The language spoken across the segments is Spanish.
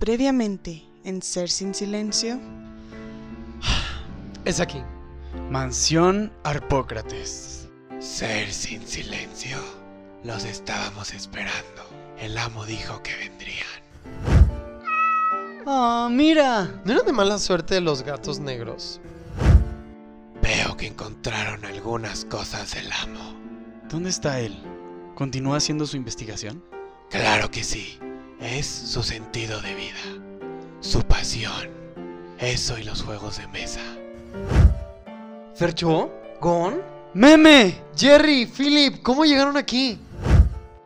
Previamente, en Ser sin Silencio. Es aquí. Mansión Arpócrates. Ser sin silencio. Los estábamos esperando. El amo dijo que vendrían. ¡Ah, mira! ¿No eran de mala suerte los gatos negros? Veo que encontraron algunas cosas del amo. ¿Dónde está él? ¿Continúa haciendo su investigación? Claro que sí. Es su sentido de vida. Su pasión. Eso y los juegos de mesa. ¿Fercho? ¿Gon? ¡Meme! Jerry, Philip, ¿cómo llegaron aquí?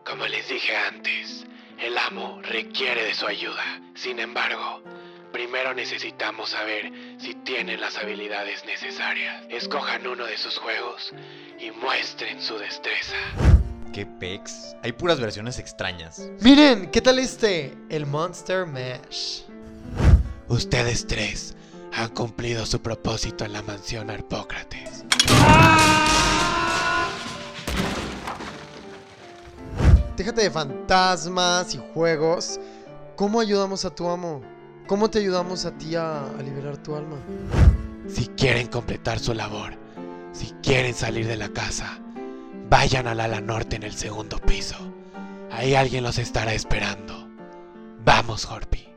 Como les dije antes, el amo requiere de su ayuda. Sin embargo, primero necesitamos saber si tienen las habilidades necesarias. Escojan uno de sus juegos y muestren su destreza. ¿Qué pex? Hay puras versiones extrañas. Miren, ¿qué tal este? El Monster Mash. Ustedes tres han cumplido su propósito en la mansión Arpócrates. Déjate de fantasmas y juegos. ¿Cómo ayudamos a tu amo? ¿Cómo te ayudamos a ti a, a liberar tu alma? Si quieren completar su labor, si quieren salir de la casa, vayan al ala norte en el segundo piso. Ahí alguien los estará esperando. Vamos, Horpy.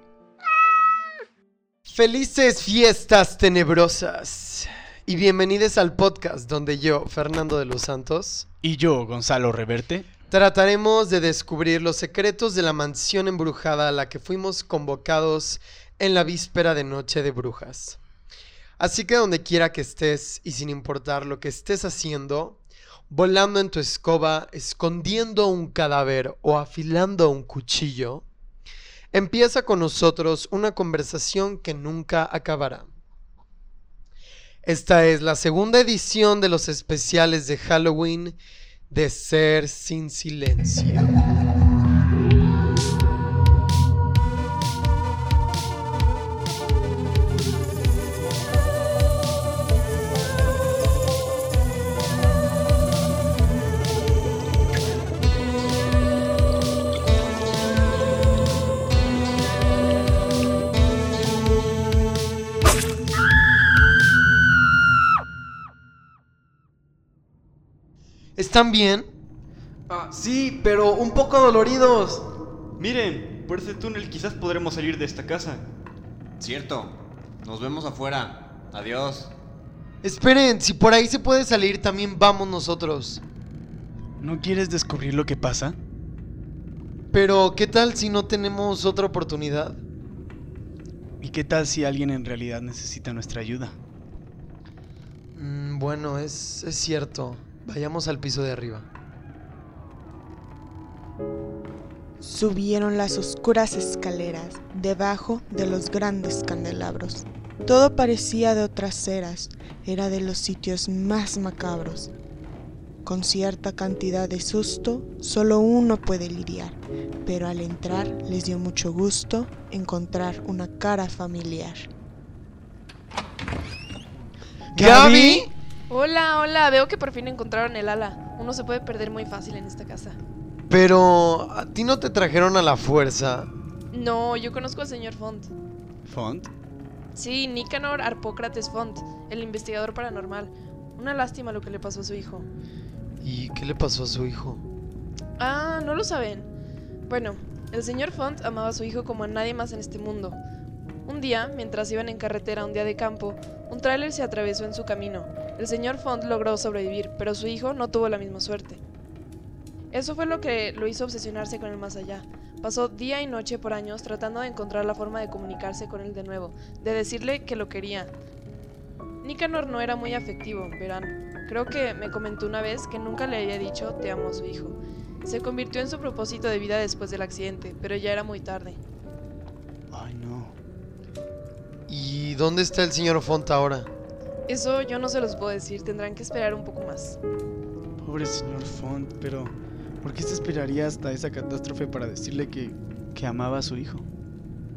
Felices fiestas tenebrosas. Y bienvenidos al podcast donde yo, Fernando de los Santos, Y yo, Gonzalo Reverte. trataremos de descubrir los secretos de la mansión embrujada a la que fuimos convocados en la víspera de Noche de Brujas. Así que donde quiera que estés y sin importar lo que estés haciendo, volando en tu escoba, escondiendo un cadáver o afilando un cuchillo, empieza con nosotros una conversación que nunca acabará. Esta es la segunda edición de los especiales de Halloween de Ser sin Silencio. ¿Están bien? Ah, sí, pero un poco doloridos. Miren, por ese túnel quizás podremos salir de esta casa. Cierto. Nos vemos afuera. Adiós. Esperen, si por ahí se puede salir, también vamos nosotros. ¿No quieres descubrir lo que pasa? Pero, ¿qué tal si no tenemos otra oportunidad? ¿Y qué tal si alguien en realidad necesita nuestra ayuda? Mm, bueno, es, es cierto. Vayamos al piso de arriba. Subieron las oscuras escaleras debajo de los grandes candelabros. Todo parecía de otras eras, era de los sitios más macabros. Con cierta cantidad de susto, solo uno puede lidiar, pero al entrar les dio mucho gusto encontrar una cara familiar. ¡Gaby! Hola, hola, veo que por fin encontraron el ala. Uno se puede perder muy fácil en esta casa. Pero, ¿a ti no te trajeron a la fuerza? No, yo conozco al señor Font. ¿Font? Sí, Nicanor Arpócrates Font, el investigador paranormal. Una lástima lo que le pasó a su hijo. ¿Y qué le pasó a su hijo? Ah, ¿no lo saben? Bueno, el señor Font amaba a su hijo como a nadie más en este mundo. Un día, mientras iban en carretera un día de campo, un tráiler se atravesó en su camino. El señor Font logró sobrevivir, pero su hijo no tuvo la misma suerte. Eso fue lo que lo hizo obsesionarse con el más allá. Pasó día y noche por años tratando de encontrar la forma de comunicarse con él de nuevo, de decirle que lo quería. Nicanor no era muy afectivo, verán. Creo que me comentó una vez que nunca le había dicho te amo a su hijo. Se convirtió en su propósito de vida después del accidente, pero ya era muy tarde. Ay, no. ¿Y dónde está el señor Font ahora? Eso yo no se los puedo decir, tendrán que esperar un poco más. Pobre señor Font, pero ¿por qué se esperaría hasta esa catástrofe para decirle que, que amaba a su hijo?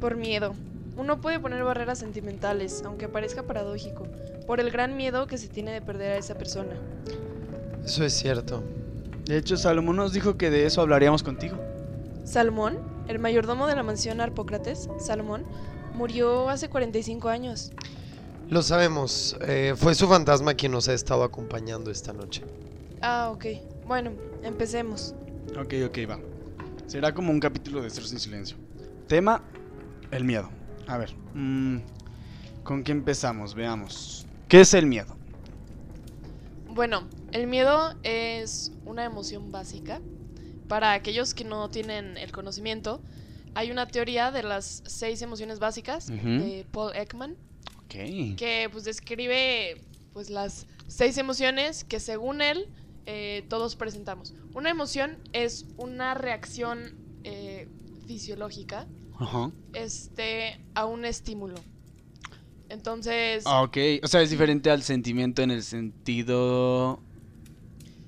Por miedo. Uno puede poner barreras sentimentales, aunque parezca paradójico, por el gran miedo que se tiene de perder a esa persona. Eso es cierto. De hecho, Salomón nos dijo que de eso hablaríamos contigo. ¿Salmón? el mayordomo de la mansión Arpócrates, Salomón, murió hace 45 años. Lo sabemos. eh, fue su fantasma quien nos ha estado acompañando esta noche. Ah, ok. Bueno, empecemos. Ok, ok, va. Será como un capítulo de Estros en Silencio. Tema, el miedo. A ver, mm, ¿con qué empezamos? Veamos. ¿Qué es el miedo? Bueno, el miedo es una emoción básica. Para aquellos que no tienen el conocimiento, hay una teoría de las seis emociones básicas de Paul Ekman Que pues describe pues las seis emociones que según él eh, todos presentamos. Una emoción es una reacción eh, fisiológica este, a un estímulo. Entonces, Ah, Ok, o sea, es diferente al sentimiento en el sentido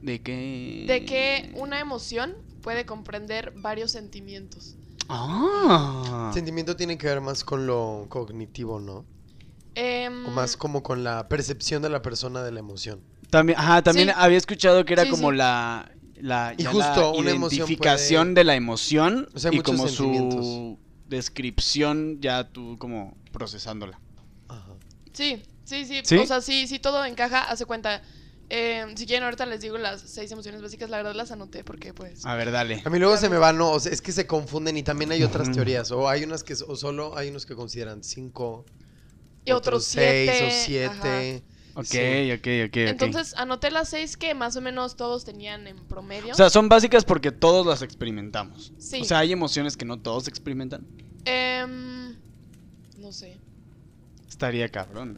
de que... de que una emoción puede comprender varios sentimientos. Ah. Sentimiento tiene que ver más con lo cognitivo, ¿no? Em, O más como con la percepción de la persona de la emoción. También, ajá, también Sí. había escuchado que era Sí, como sí. la, la, Y justo la una identificación puede- de la emoción O sea, hay y como su descripción ya tú como procesándola. Ajá. Sí, sí, sí, ¿Sí? O sea, sí, sí, todo encaja. Hace cuenta. em, si quieren, ahorita les digo las seis emociones básicas. La verdad las anoté porque, pues. A ver, dale. A mí luego se me van, no, o sea, es que se confunden y también hay otras teorías. O hay unas que, o solo hay unos que consideran cinco, Y otros seis siete. o ajá. siete. Ok, Sí. ok, ok, ok. Entonces anoté las seis que más o menos todos tenían en promedio. O sea, son básicas porque todos las experimentamos. Sí. O sea, hay emociones que no todos experimentan. Em, no sé. Estaría cabrón.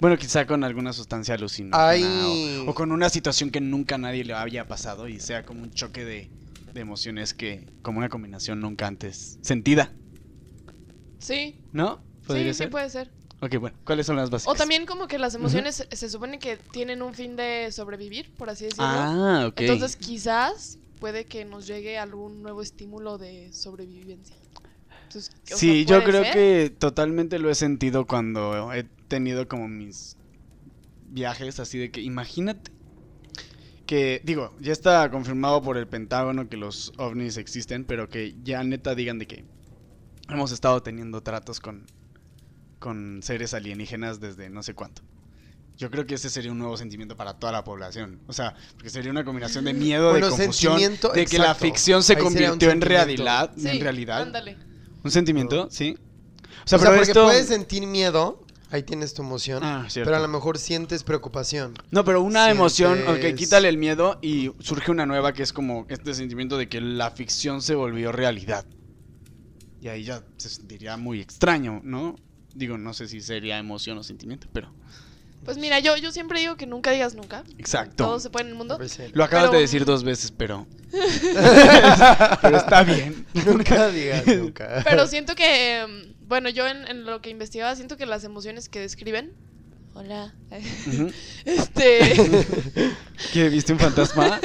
Bueno, quizá con alguna sustancia alucinógena Hay- o, o con una situación que nunca a nadie le había pasado y sea como un choque de, de emociones que, como una combinación nunca antes sentida, Sí. ¿no? ¿Podría Sí, ser? sí puede ser. Ok, bueno, ¿cuáles son las básicas? O también como que las emociones se- se supone que tienen un fin de sobrevivir, por así decirlo. Ah, ok. Entonces quizás puede que nos llegue algún nuevo estímulo de sobrevivencia. Entonces, o sea, Sí, yo creo ser. que totalmente lo he sentido cuando he tenido como mis viajes así de que imagínate que digo, ya está confirmado por el Pentágono que los ovnis existen, pero que ya neta digan de que hemos estado teniendo tratos con con seres alienígenas desde no sé cuánto. Yo creo que ese sería un nuevo sentimiento para toda la población. O sea, porque sería una combinación de miedo, Bueno, de confusión, sentimiento, de que la ficción se Ahí convirtió en realidad, Sí, en realidad. Ándale. ¿Un sentimiento? Sí. O O sea, sea, pero porque esto... puedes sentir miedo, ahí tienes tu emoción, Ah, cierto. pero a lo mejor sientes preocupación. No, pero una emoción, ok, quítale el miedo y surge una nueva que es como este sentimiento de que la ficción se volvió realidad. Y ahí ya se sentiría muy extraño, ¿no? Digo, no sé si sería emoción o sentimiento, pero... Pues mira, yo, yo siempre digo que nunca digas nunca. Exacto. Todo se puede en el mundo. Lo acabas Pero- de decir dos veces, pero... pero está bien. Nunca digas nunca. Pero siento que, em, bueno, yo en, en lo que investigaba siento que las emociones que describen... Hola. Este... ¿Qué? ¿Viste un fantasma?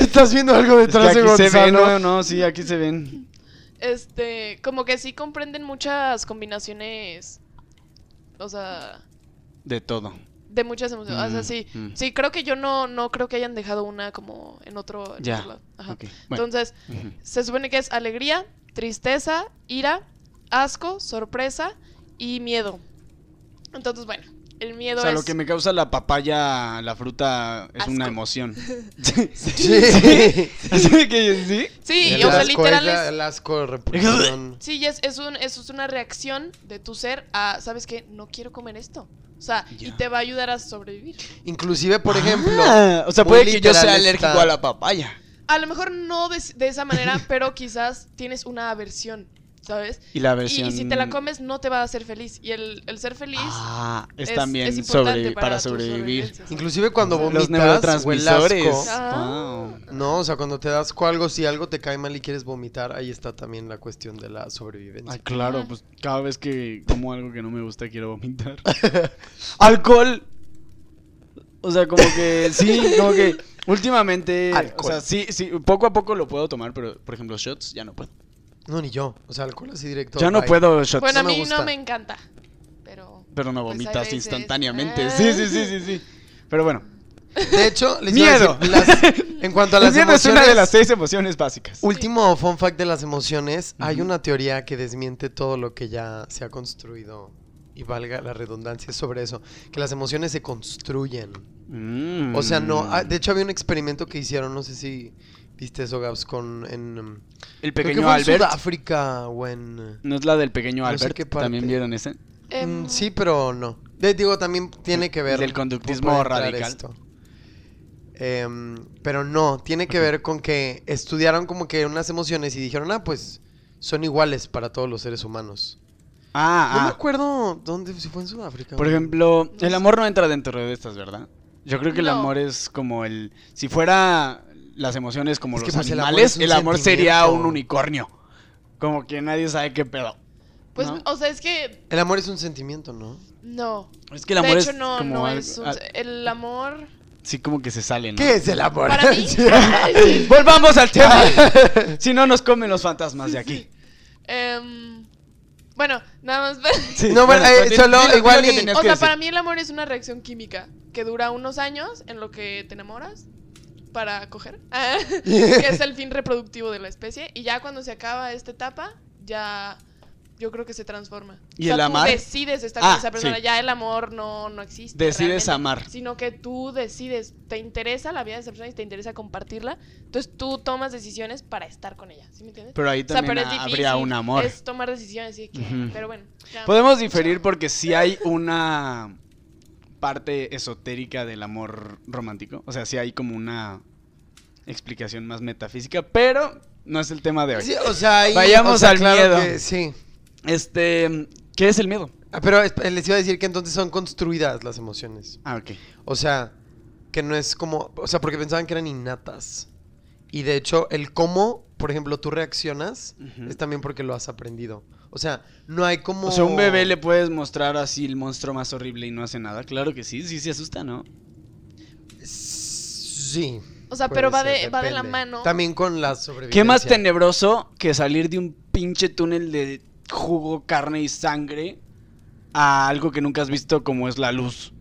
Estás viendo algo Es que detrás de aquí se ven, Gonzalo. no, no, sí, aquí se ven. Este, como que sí comprenden muchas combinaciones, o sea, De todo. de muchas emociones. O sea, Mm, sí, mm. sí, creo que yo no, no creo que hayan dejado una como en otro, en Ya, otro lado. Ajá. Bueno. Entonces, se supone que es alegría, tristeza, ira, asco, sorpresa y miedo. Entonces, bueno, el miedo O sea, es... lo que me causa la papaya, la fruta, es una emoción. Sí. Que sí. Sí, El o sea, asco literal es el asco, repulsión. Sí, y es, es, un, es una reacción de tu ser a, ¿sabes qué? No quiero comer esto. O sea, y te va a ayudar a sobrevivir. Inclusive, por ejemplo, Ah, o sea, puede que yo sea alérgico está- a la papaya. A lo mejor no de, de esa manera, pero quizás tienes una aversión, ¿sabes? Y la versión. Y, si te la comes no te va a hacer feliz. Y el, el ser feliz Ah, es, es- también es importante sobre, para, sobrevivir. Inclusive cuando Los vomitas o el neurotransmisores. asco. Ah. No, o sea, cuando te das algo, si algo te cae mal y quieres vomitar, ahí está también la cuestión de la sobrevivencia. Ay, claro, pues cada vez que como algo que no me gusta quiero vomitar. ¡Alcohol! O sea, como que sí, como que últimamente, o Alcohol. sea, sí, sí, poco a poco lo puedo tomar, pero por ejemplo, shots ya no puedo. No, ni yo. O sea, alcohol así directo. Ya no bye. puedo shots. Bueno, a no me mí gusta. no me encanta. Pero. Pero no Pues hay vomitas veces. instantáneamente. Ah. Sí, sí, sí, sí, sí. Pero bueno, De hecho, les iba a Miedo. decir, las- en cuanto a El las miedo es emociones, una de las seis emociones básicas. último fun fact de las emociones, hay una teoría que desmiente todo lo que ya se ha construido y valga la redundancia sobre eso, que las emociones se construyen. Mm. O sea, no, ah, de hecho había un experimento que hicieron, no sé si viste eso, Gabs, con en um, El creo que pequeño en Albert. Sudáfrica o en ¿No es la del pequeño No sé Albert? qué parte. ¿También vieron ese? Em, Mm, sí, pero no. De- digo, también tiene que ver. Del conductismo radical. esto. Em, pero no, tiene que ver con que estudiaron como que unas emociones y dijeron, ah, pues son iguales para todos los seres humanos. Ah, No me ah. acuerdo dónde, si fue en Sudáfrica. Por ejemplo, No el sé. amor no entra dentro de estas, ¿verdad? Yo creo que el No. amor es como el... Si fuera las emociones como Es que, los pues, el amor animales, es un el amor sería un unicornio. Como que nadie sabe qué pedo. pues, ¿no? o sea, es que El amor es un sentimiento, ¿no? no. Es que el amor de hecho, es no, como no algo- es un- ah, El amor. Sí, como que se sale, ¿no? ¿Qué es el amor? Para mí. Volvamos al tema. si no nos comen los fantasmas de aquí. Em, bueno, nada más. Sí, No, bueno, eh, di- solo igual y- O sea, para mí el amor es una reacción química que dura unos años en lo que te enamoras para coger, Ah, que es el fin reproductivo de la especie, y ya cuando se acaba esta etapa, ya yo creo que se transforma. ¿Y o sea, el amar? Tú decides estar Ah, con esa persona, sí. ya el amor no, no existe. Decides amar. Sino que tú decides, te interesa la vida de esa persona y te interesa compartirla, entonces tú tomas decisiones para estar con ella, ¿sí me entiendes? Pero ahí O sea, también pero ha- habría un amor. Es tomar decisiones, pero bueno. ya. Podemos diferir porque sí hay una parte esotérica del amor romántico. O sea, sí hay como una explicación más metafísica, pero no es el tema de hoy. Sí, o sea, ahí- Vayamos o sea, al claro miedo. que sí. Este, ¿qué es el miedo? Ah, Pero es- les iba a decir que entonces son construidas las emociones. Ah, ok. O sea, que no es como, o sea, porque pensaban que eran innatas. Y de hecho, el cómo, por ejemplo, tú reaccionas es también porque lo has aprendido. O sea, no hay como... O sea, un bebé le puedes mostrar así el monstruo más horrible y no hace nada. Claro que sí, sí se asusta, ¿no? Sí. O sea, pero va ser, de, va de la mano. También con la sobrevivencia. ¿Qué más tenebroso que salir de un pinche túnel de jugo, carne y sangre a algo que nunca has visto como es la luz?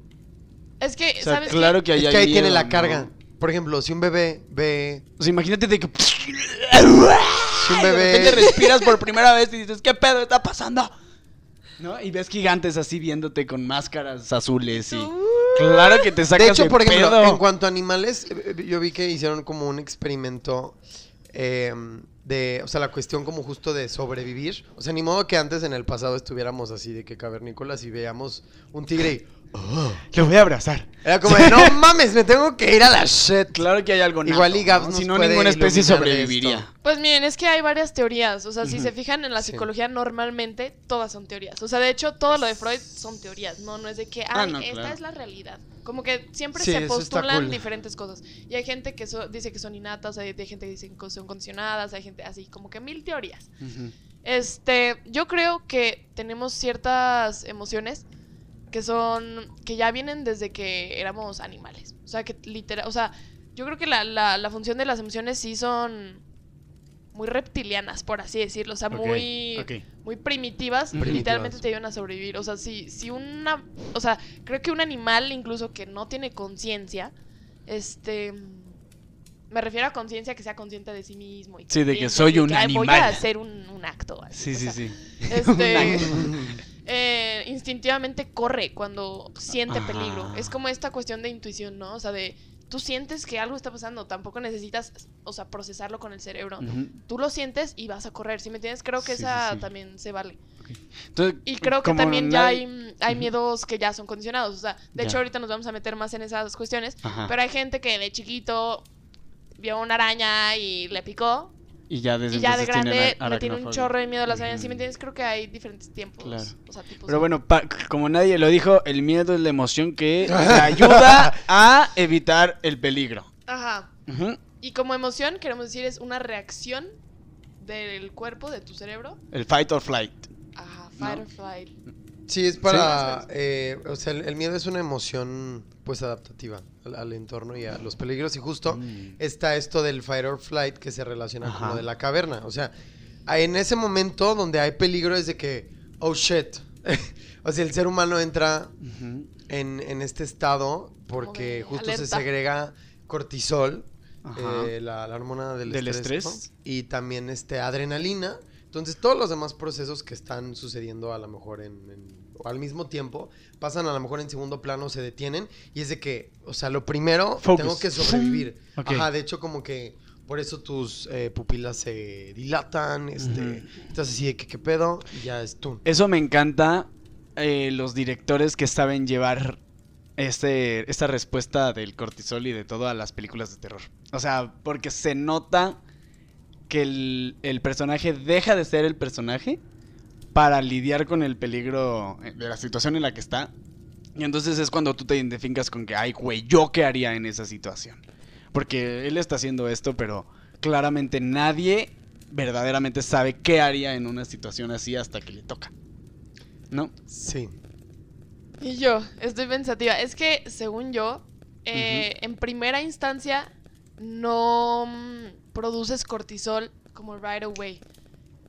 Es que, O sea, ¿sabes claro qué? que ahí Es que ahí tiene la ¿no? carga. Por ejemplo, si un bebé ve... O sea, imagínate de que... Un de repente bebé... respiras por primera vez y dices, ¿qué pedo está pasando? ¿No? Y ves gigantes así viéndote con máscaras azules y... Claro que te sacas De hecho, por ejemplo, pedo. en cuanto a animales, eh, eh, yo vi que hicieron como un experimento eh, de, o sea, la cuestión como justo de sobrevivir. O sea, ni modo que antes en el pasado estuviéramos así de que cavernícolas y veíamos un tigre y... Lo voy a abrazar. Era como de, no mames, me tengo que ir a la shit. Claro que hay algo nato, Igual y Gabs ¿no? nos Si no, ninguna especie sobreviviría. Pues miren, es que hay varias teorías. O sea, si se fijan en la Sí. psicología, normalmente todas son teorías. O sea, de hecho, todo lo de Freud son teorías. No, no es de que, Ah, no, esta claro. es la realidad. Como que siempre Sí, se postulan cool. diferentes cosas. Y hay gente que so- dice que son innatas, hay, hay gente que dice que son condicionadas, hay gente así, como que mil teorías. Este, yo creo que tenemos ciertas emociones que son, que ya vienen desde que éramos animales. O sea, que literal, o sea, yo creo que la, la, la función de las emociones sí son muy reptilianas, por así decirlo. O sea, muy, muy primitivas, literalmente te ayudan a sobrevivir. O sea, si, si una, o sea, creo que un animal incluso que no tiene conciencia, este... Me refiero a conciencia que sea consciente de sí mismo. Y Sí, de que soy un "Ay, Voy animal". a hacer un, un acto. así", Sí, sí, sea, sí. Este, eh, instintivamente corre cuando siente Ajá. peligro. Es como esta cuestión de intuición, ¿no? O sea, de tú sientes que algo está pasando, tampoco necesitas, o sea, procesarlo con el cerebro. Tú lo sientes y vas a correr, ¿sí me entiendes? Creo que Sí, esa sí. también se vale. Entonces, Y creo que también ya hay, hay miedos que ya son condicionados. O sea, de Ya. hecho ahorita nos vamos a meter más en esas cuestiones. Ajá. Pero hay gente que de chiquito vio una araña y le picó. Y ya desde Y ya de tiene grande ara- le tiene un chorro de miedo a las arañas. ¿Sí Ujú. me entiendes? Creo que hay diferentes tiempos. Claro. O sea, tipos Pero de- bueno, pa- como nadie lo dijo, el miedo es la emoción que te ayuda a evitar el peligro. Ajá. Y como emoción, queremos decir, es una reacción del cuerpo, de tu cerebro. El fight or flight. Ajá, fight No. or flight. Sí, es para... eh, o sea, el, el miedo es una emoción, pues, adaptativa al, al entorno y a los peligros. Y justo Mm. está esto del fight or flight que se relaciona con lo de la caverna. O sea, en ese momento donde hay peligro es de que, oh shit. o sea, el ser humano entra en, en este estado porque justo se segrega cortisol, eh, la, la hormona del, Del estrés, estrés. ¿no? y también este, adrenalina. Entonces todos los demás procesos que están sucediendo a lo mejor en, al mismo tiempo pasan a lo mejor en segundo plano, se detienen y es de que, o sea, lo primero, Focus. tengo que sobrevivir. Ajá, de hecho como que por eso tus eh, pupilas se dilatan, este, estás así de que qué pedo y ya es tú. Eso me encanta. eh, los directores que saben llevar este, esta respuesta del cortisol y de todo a las películas de terror. O sea, porque se nota que el, el personaje deja de ser el personaje para lidiar con el peligro eh, de la situación en la que está. Y entonces es cuando tú te identificas con que, ay, güey, ¿yo qué haría en esa situación? Porque él está haciendo esto, pero claramente nadie verdaderamente sabe qué haría en una situación así hasta que le toca. ¿No? Sí. Y yo, estoy pensativa. Es que, según yo, eh, en primera instancia no mm, produces cortisol como right away.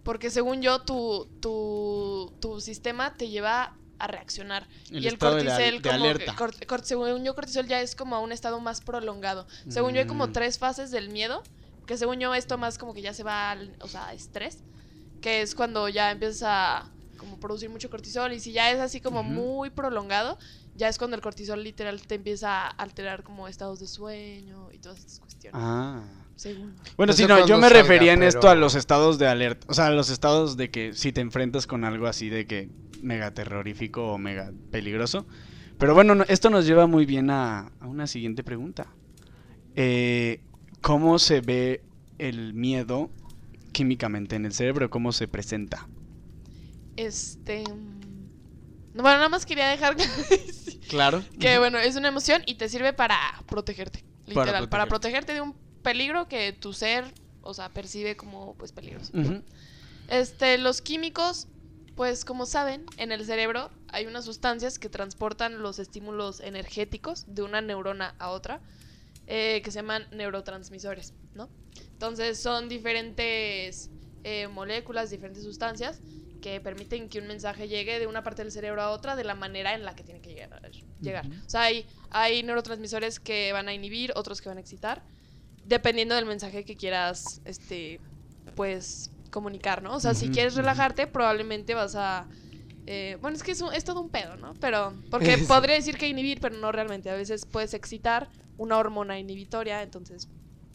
Porque según yo, tu, tu, tu sistema te lleva a reaccionar. El y el cortisol, como alerta. que- cort- cort- según yo, cortisol ya es como a un estado más prolongado. Según yo, hay como Mm. tres fases del miedo. Que según yo, esto más como que ya se va al, o sea, estrés. Que es cuando ya empiezas a como producir mucho cortisol. Y si ya es así como muy prolongado, ya es cuando el cortisol literal te empieza a alterar como estados de sueño y todas estas cuestiones. Ah. Según. Bueno, No sí, no, yo me salga, refería en esto a los estados de alerta. O sea, a los estados de que si te enfrentas con algo así de que mega terrorífico o mega peligroso. Pero bueno, no- esto nos lleva muy bien a, a una siguiente pregunta. Eh, ¿Cómo se ve el miedo químicamente en el cerebro? ¿Cómo se presenta? Este. mm, no, Bueno, nada más quería dejar Claro. que, bueno, es una emoción y te sirve para protegerte. Para Literal, para, protegerte de un peligro que tu ser, o sea, percibe como, pues, peligroso. Este, los químicos, pues como saben, en el cerebro hay unas sustancias que transportan los estímulos energéticos de una neurona a otra, eh, que se llaman neurotransmisores, ¿no? Entonces son diferentes eh, moléculas, diferentes sustancias que permiten que un mensaje llegue de una parte del cerebro a otra de la manera en la que tiene que llegar. O sea, hay, hay neurotransmisores que van a inhibir, otros que van a excitar, dependiendo del mensaje que quieras, este, pues, comunicar, ¿no? O sea, si quieres relajarte, probablemente vas a... eh, bueno, es que es, un- es todo un pedo, ¿no? Pero, porque podría decir que inhibir, pero no realmente. A veces puedes excitar una hormona inhibitoria, entonces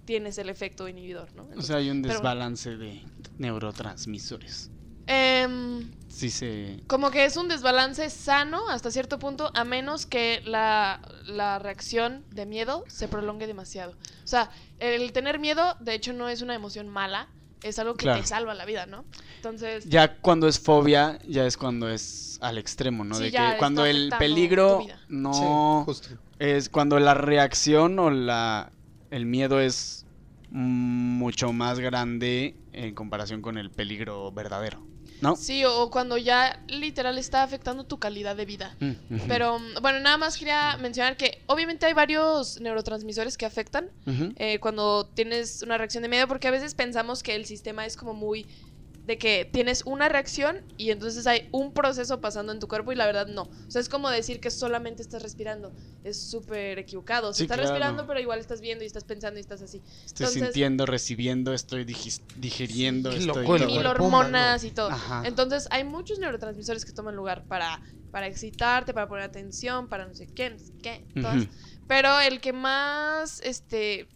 tienes el efecto inhibidor, ¿no? O sea, hay un desbalance de neurotransmisores. Em, Sí se... como que es un desbalance sano hasta cierto punto, a menos que la, la reacción de miedo se prolongue demasiado. O sea, el tener miedo, de hecho, no es una emoción mala, es algo que Claro. te salva la vida, ¿no? Entonces, Ya cuando es fobia, ya es cuando es al extremo, ¿no? Sí, de ya que está cuando el peligro no Sí, justo. es cuando la reacción o la el miedo es mucho más grande en comparación con el peligro verdadero, ¿no? sí, o cuando ya literal está afectando tu calidad de vida. Mm. Pero bueno, nada más quería mencionar que obviamente hay varios neurotransmisores que afectan eh, cuando tienes una reacción de miedo, porque a veces pensamos que el sistema es como muy de que tienes una reacción y entonces hay un proceso pasando en tu cuerpo y la verdad no. O sea, es como decir que solamente estás respirando. Es súper equivocado. O sea, Sí, estás claro. respirando, pero igual estás viendo y estás pensando y estás así. Estoy entonces- sintiendo, recibiendo, estoy digiriendo, estoy loco. Mil cuerpo hormonas y todo. Ajá. Entonces, hay muchos neurotransmisores que toman lugar para, para excitarte, para poner atención, para no sé qué, no sé qué, todas. Pero el que más, este,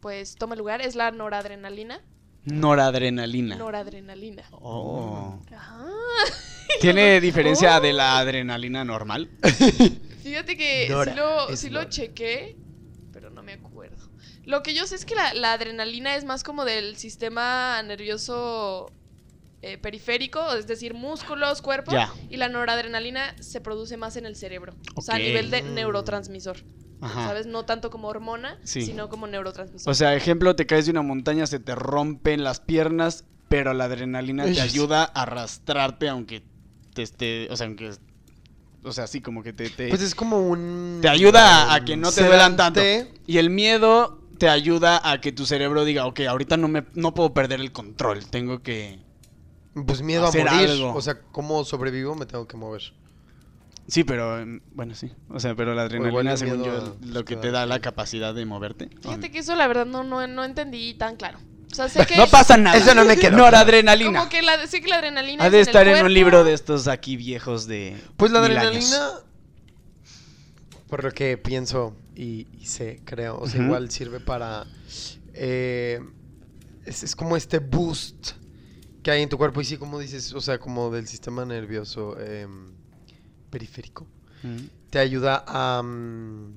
pues, toma lugar es la noradrenalina. Noradrenalina. Noradrenalina. Oh. Ajá. ¿Tiene diferencia Oh. de la adrenalina normal? Fíjate que Nora, sí lo, sí chequé, pero no me acuerdo. Lo que yo sé es que la, la adrenalina es más como del sistema nervioso eh, periférico, es decir, músculos, cuerpo. Ya. Y la noradrenalina se produce más en el cerebro. O sea, a nivel de Mm. neurotransmisor. Ajá. ¿Sabes? No tanto como hormona, Sí. sino como neurotransmisor. O sea, ejemplo, te caes de una montaña, se te rompen las piernas, pero la adrenalina te Ay, ayuda a arrastrarte aunque te esté, o sea, aunque o sea, así como que te te, Pues es como un... te ayuda a, que no te duelan tanto. Y el miedo te ayuda a que tu cerebro diga, ok, ahorita no me no puedo perder el control, tengo que Pues miedo a morir. algo. O sea, ¿cómo sobrevivo? Me tengo que mover. Sí, pero em, bueno, sí. O sea, pero la igual adrenalina, según miedo yo, lo que te da la capacidad de moverte. Fíjate que eso la verdad no, no, no entendí tan claro. O sea, sé que... No pasa nada. Eso no me quedó Noradrenalina. Como que la, sé que la adrenalina Ha es de en el estar en un libro de estos aquí viejos de. Pues la adrenalina, años. por lo que pienso y, y sé, creo, o sea, igual sirve para... eh, es, es como este boost que hay en tu cuerpo y sí, como dices, o sea, como del sistema nervioso em, periférico. Mm. Te ayuda a... mm,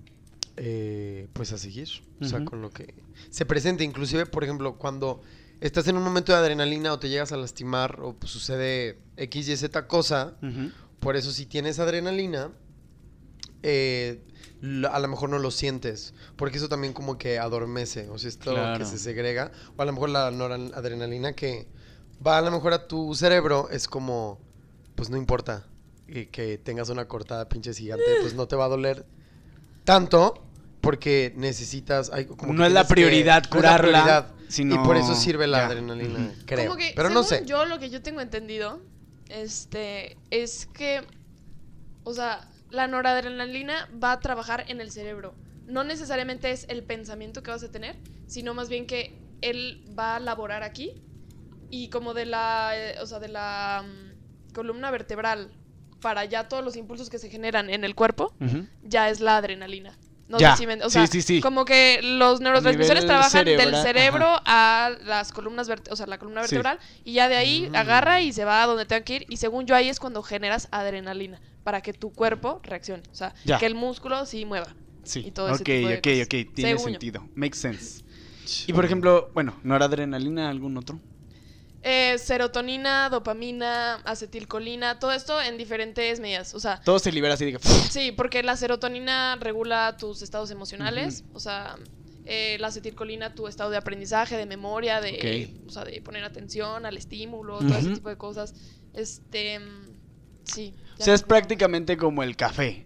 eh, pues a seguir, o sea, con lo que se presente. Inclusive, por ejemplo, cuando estás en un momento de adrenalina o te llegas a lastimar o pues, sucede X, Y, Z cosa, por eso si tienes adrenalina, eh, a lo mejor no lo sientes, porque eso también como que adormece, o sea, esto Claro. que se segrega, o a lo mejor la noradrenalina que va a lo mejor a tu cerebro es como, pues no importa y que tengas una cortada pinche gigante, pues no te va a doler tanto porque necesitas... ay, como No que es la que- prioridad no es la curarla, prioridad, sino- Y por eso sirve la ya. adrenalina, creo. Como que, Pero no sé. Yo lo que yo tengo entendido, este, es que, o sea, la noradrenalina va a trabajar en el cerebro. No necesariamente es el pensamiento que vas a tener, sino más bien que él va a laborar aquí y como de la, eh, o sea, de la mm, columna vertebral para ya todos los impulsos que se generan en el cuerpo, ya es la adrenalina. No Ya. sé si me- o Sí, sea, sí, sí. como que los neurotransmisores trabajan del cerebro a las columnas verte- o sea, la columna Sí. vertebral y ya de ahí Mm. agarra y se va a donde tenga que ir y según yo ahí es cuando generas adrenalina para que tu cuerpo reaccione, o sea, Ya. que el músculo sí mueva. Sí. y todo ese ok, tipo de ok, cosas. ok. Tiene Según yo. sentido. Makes sense. Y por ejemplo, bueno, noradrenalina, algún otro. Eh, serotonina, dopamina, acetilcolina, todo esto en diferentes medidas, o sea, Todo se libera así de que. Sí, porque la serotonina regula tus estados emocionales, o sea, eh, la acetilcolina tu estado de aprendizaje, de memoria, de, o sea, de poner atención al estímulo, todo ese tipo de cosas. Este, sí. O sea, es prácticamente como el café.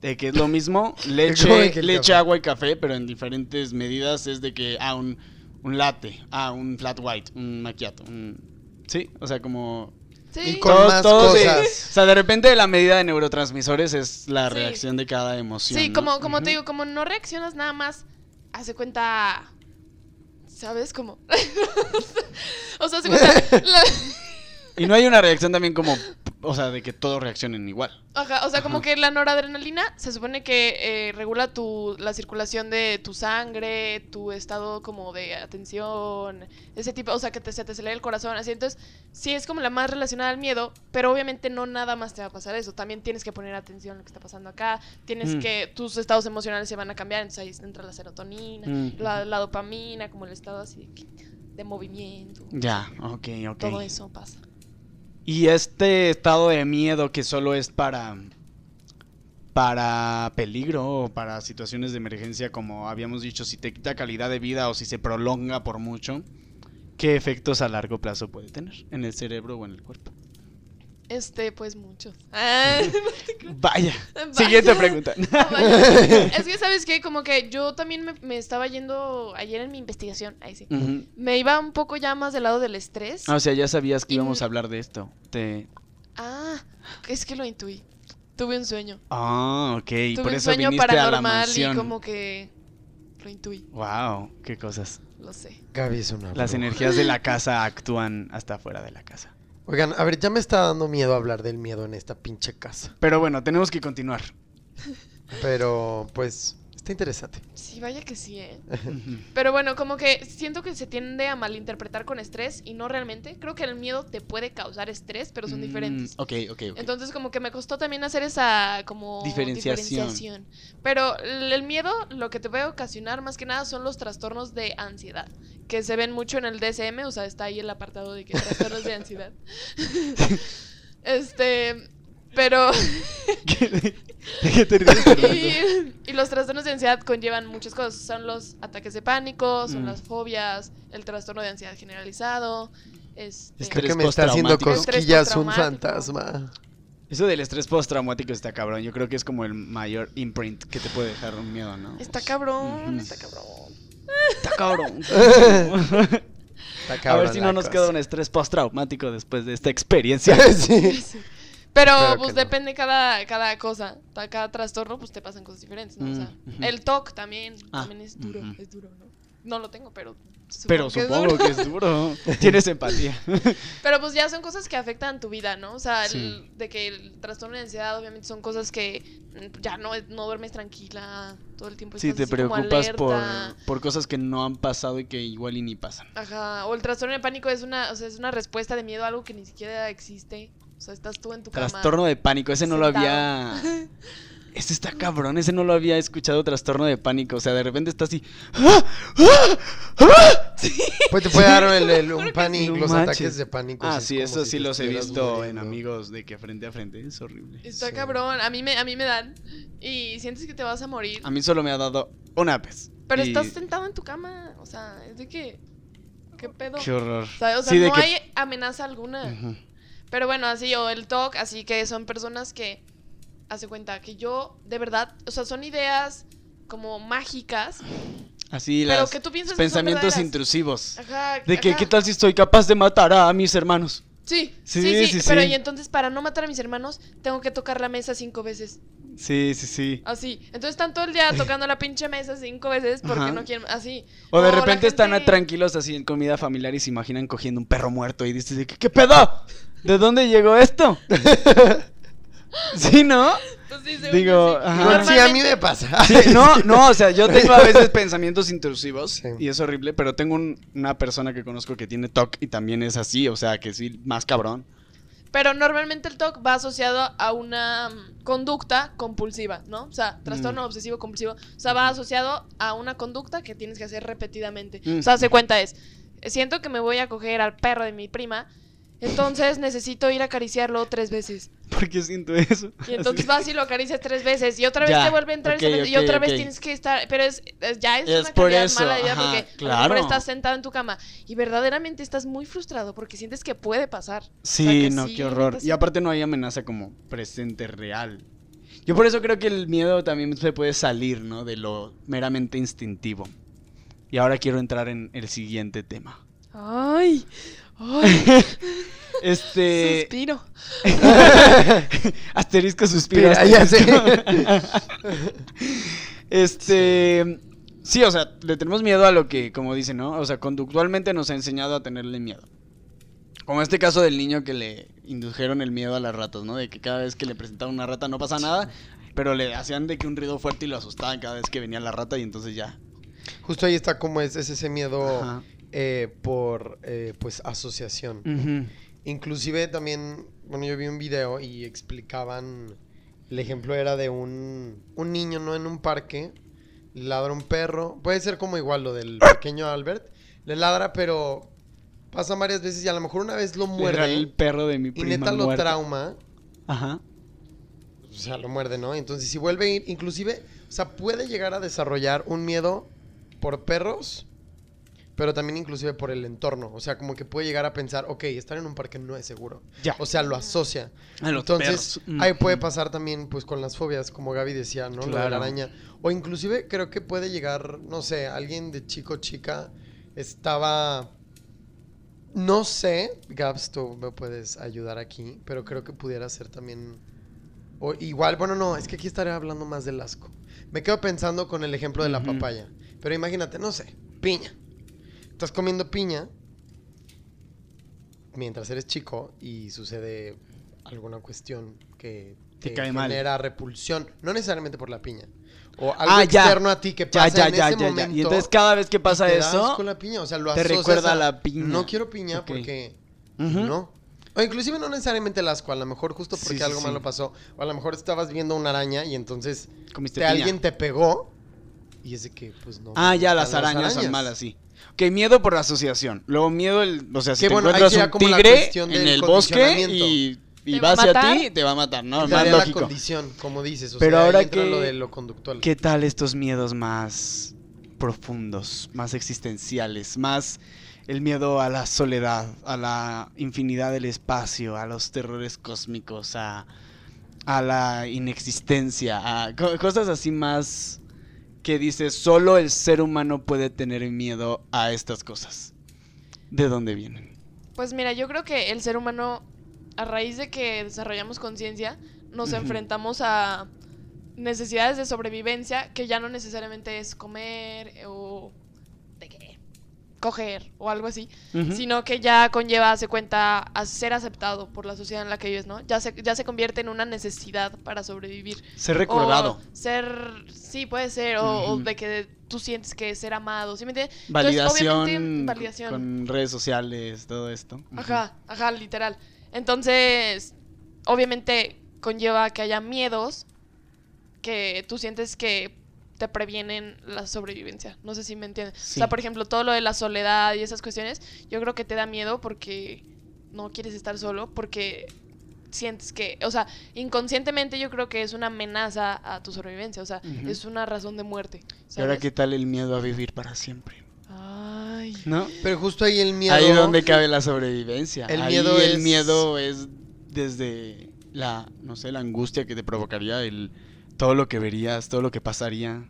De que es lo mismo, leche, leche, café. agua y café, pero en diferentes medidas es de que, ah, un, un latte, ah, un flat white, un macchiato, un... Sí, o sea, como... Sí, Y con Todos- más todos de- cosas. o sea, de repente la medida de neurotransmisores es la Sí. reacción de cada emoción. sí, ¿no? como, como te digo, como no reaccionas nada más, hace cuenta, ¿sabes? Como, o sea, hace cuenta, la- Y no hay una reacción también como, o sea, de que todos reaccionen igual. Ajá, o sea, como Ajá. que la noradrenalina se supone que eh, regula tu, la circulación de tu sangre, tu estado como de atención, ese tipo, o sea, que te, se te acelera el corazón, así. Entonces, sí es como la más relacionada al miedo, pero obviamente no nada más te va a pasar eso. También tienes que poner atención a lo que está pasando acá, tienes Mm. que, tus estados emocionales se van a cambiar, entonces ahí entra la serotonina, Mm. la, la dopamina, como el estado así de movimiento. Ya, ok, ok. Todo eso pasa. Y este estado de miedo que solo es para para peligro o para situaciones de emergencia, como habíamos dicho, si te quita calidad de vida o si se prolonga por mucho, ¿qué efectos a largo plazo puede tener en el cerebro o en el cuerpo? Este, pues muchos. Ah, Vaya. Vaya. Siguiente pregunta. No, vaya. es que, ¿sabes qué? Como que yo también me, me estaba yendo ayer en mi investigación. Ahí sí. Me iba un poco ya más del lado del estrés. Ah, o sea, ya sabías que Y- íbamos a hablar de esto. Te... Ah, es que lo intuí. Tuve un sueño. Ah, ok. Tuve por un eso sueño viniste a la paranormal y como que lo intuí. Wow, qué cosas. Lo sé. Gaby es una Las energías de la casa actúan hasta fuera de la casa. Oigan, a ver, ya me está dando miedo hablar del miedo en esta pinche casa. Pero bueno, tenemos que continuar. Pero, pues, está interesante. Sí, vaya que sí, ¿eh? Pero bueno, como que siento que se tiende a malinterpretar con estrés y no realmente. Creo que el miedo te puede causar estrés, pero son Mm, diferentes. Ok, ok, ok. Entonces como que me costó también hacer esa como Diferenciación. diferenciación. Pero el el miedo lo que te puede ocasionar más que nada son los trastornos de ansiedad, que se ven mucho en el DSM, o sea, está ahí el apartado de que trastornos de ansiedad. este, pero ¿De qué te ríes, Fernando? y, y los trastornos de ansiedad conllevan muchas cosas, son los ataques de pánico, son Mm. las fobias, el trastorno de ansiedad generalizado, este, Creo que me está haciendo cosquillas un fantasma. Eso del estrés postraumático está cabrón. Yo creo que es como el mayor imprint que te puede dejar un miedo, ¿no? está cabrón, está cabrón. Está cabrón. Está A ver cabrón si no nos cosa. queda un estrés postraumático después de esta experiencia. sí. Sí. Pero pues no. depende cada, cada cosa, cada trastorno pues te pasan cosas diferentes, ¿no? O sea, Mm, el TOC también, Ah, también es duro, es duro, ¿no? No lo tengo, pero Pero que es supongo duro. que es duro. Tienes empatía. Pero pues ya son cosas que afectan tu vida, ¿no? O sea, el- Sí. de que el trastorno de ansiedad obviamente son cosas que ya no, no duermes tranquila, todo el tiempo Sí, te así como preocupas por, por cosas que no han pasado y que igual y ni pasan. Ajá, o el trastorno de pánico es una, o sea, es una respuesta de miedo a algo que ni siquiera existe. O sea, estás tú en tu cama. Trastorno de pánico, ese no lo había. Ese está cabrón, ese no lo había escuchado, trastorno de pánico. O sea, de repente está así. ¡Ah! ¡Ah! ¡Ah! Pues te puede dar el- el- un pánico, sí. los ataques de pánico. Ah, sí, eso si sí los he visto en amigos de que frente a frente. Es horrible. Está Sí. cabrón, a mí me a mí me dan y sientes que te vas a morir. A mí solo me ha dado una vez. Pero y- estás sentado en tu cama, o sea, es de que qué pedo. Qué horror. O sea, o sea, Sí, de no que- hay amenaza alguna. Ujú. Pero bueno, así, o el TOC, así que son personas que, hace cuenta, que yo, de verdad, o sea, son ideas como mágicas, Así pero las que tú piensas pensamientos intrusivos. Ajá, De que, ajá. ¿qué tal si estoy capaz de matar a mis hermanos? Sí, Sí, sí, sí, sí, pero sí. y entonces para no matar a mis hermanos, tengo que tocar la mesa cinco veces, Sí, sí, sí. así. Entonces están todo el día tocando la pinche mesa cinco veces porque Ajá. no quieren, así. O de repente están tranquilos así en comida familiar y se imaginan cogiendo un perro muerto y dices, que, ¿qué pedo? ¿De dónde llegó esto? ¿Sí, no? Pues sí, según Digo, yo sí. ajá. Igual sí, a mí me pasa. Sí, no, no, o sea, yo tengo a veces pensamientos intrusivos Sí. y es horrible, pero tengo un- una persona que conozco que tiene TOC y también es así, o sea, que sí, más cabrón. Pero normalmente el TOC va asociado a una mm, conducta compulsiva, ¿no? O sea, trastorno Mm. obsesivo compulsivo. O sea, va asociado a una conducta que tienes que hacer repetidamente. Mm. O sea, se cuenta es, siento que me voy a coger al perro de mi prima, entonces necesito ir a acariciarlo tres veces. ¿Por qué siento eso? Y entonces vas y lo acaricias tres veces y otra vez Ya, te vuelve a entrar ok, ese momento y otra ok. vez tienes que estar, pero es, es- ya es, Es una por eso, mala idea ajá, porque a lo claro. mejor estás sentado en tu cama y verdaderamente estás muy frustrado porque sientes que puede pasar. O Sí, sea, que no, sí, qué horror. Y aparte no hay amenaza como presente real. Yo por eso creo que el miedo también se puede salir, ¿no? De lo meramente instintivo. Y ahora quiero entrar en el siguiente tema. Ay, ay, Este. suspiro. asterisco suspiro. Mira, ya sé. este. Sí, o sea, le tenemos miedo a lo que, como dicen, ¿no? O sea, conductualmente nos ha enseñado a tenerle miedo. Como este caso del niño que le indujeron el miedo a las ratas, ¿no? De que cada vez que le presentaban una rata no pasa nada, pero le hacían de que un ruido fuerte y lo asustaban cada vez que venía la rata y entonces ya. Justo ahí está como es, es ese miedo Ajá. Eh, por, eh, pues, asociación. Inclusive también, bueno, yo vi un video y explicaban, el ejemplo era de un, un niño, ¿no? En un parque, le ladra un perro, puede ser como igual lo del pequeño Albert, le ladra, pero pasa varias veces y a lo mejor una vez lo Era el muerde perro de mi y prima neta lo trauma, Ajá. o sea, lo muerde, ¿no? Entonces si vuelve a ir, inclusive, o sea, puede llegar a desarrollar un miedo por perros. Pero también inclusive por el entorno. O sea, como que puede llegar a pensar, ok, estar en un parque no es seguro. Ya. O sea, lo asocia. A los Entonces, perros. ahí puede pasar también, pues, con las fobias, como Gaby decía, ¿no? Lo de la araña. O inclusive creo que puede llegar, no sé, alguien de chico o chica estaba... No sé, Gabs, tú me puedes ayudar aquí, pero creo que pudiera ser también... O igual, bueno, no, es que aquí estaré hablando más del asco. Me quedo pensando con el ejemplo de la papaya. Pero imagínate, no sé, piña. Estás comiendo piña mientras eres chico y sucede alguna cuestión que Te te cae mal. genera repulsión, no necesariamente por la piña, o algo Ah, ya. externo a ti que pasa ya, en ya, ese momento. Y entonces cada vez que pasa te eso, asco la piña, o sea, lo te recuerda a, la piña. No quiero piña porque no. O inclusive no necesariamente el asco, a lo mejor justo porque sí, algo sí. malo pasó, o a lo mejor estabas viendo una araña y entonces te, alguien te pegó y es de que pues no. Ah, ya, las arañas, son arañas. malas, sí. Ok, miedo por asociación. Luego miedo, el, o sea, si Que te bueno, encuentras un como la tigre cuestión en del el bosque condicionamiento. y, y ¿Te va va a hacia matar? ti, te va a matar, ¿no? Más la lógico. condición, como dices, o Pero sea, ahí ahora entra que- lo de lo conductual. ¿Qué tal estos miedos más profundos, más existenciales, más el miedo a la soledad, a la infinidad del espacio, a los terrores cósmicos, a, a la inexistencia, a co- cosas así más que dices, solo el ser humano puede tener miedo a estas cosas? ¿De dónde vienen? Pues mira, yo creo que el ser humano a raíz de que desarrollamos conciencia, nos enfrentamos a necesidades de sobrevivencia que ya no necesariamente es comer o coger o algo así, sino que ya conlleva, se cuenta, a ser aceptado por la sociedad en la que vives, ¿no? Ya se, ya se convierte en una necesidad para sobrevivir. Ser recordado. O ser, sí, puede ser, o, de que tú sientes que ser amado, ¿sí me entiendes? Validación, validación. Con, redes sociales, todo esto. Ajá, ajá, literal. Entonces, obviamente conlleva que haya miedos que tú sientes que te previenen la sobrevivencia. No sé si me entiendes. Sí. O sea, por ejemplo, todo lo de la soledad y esas cuestiones, yo creo que te da miedo porque no quieres estar solo, porque sientes que, o sea, inconscientemente yo creo que es una amenaza a tu sobrevivencia, o sea, es una razón de muerte. Y ahora. ¿qué tal el miedo a vivir para siempre? Ay. ¿No? Pero justo ahí el miedo. Ahí es donde cabe la sobrevivencia. El Ahí miedo el es- miedo es desde la, no sé, la angustia que te provocaría el todo lo que verías, todo lo que pasaría.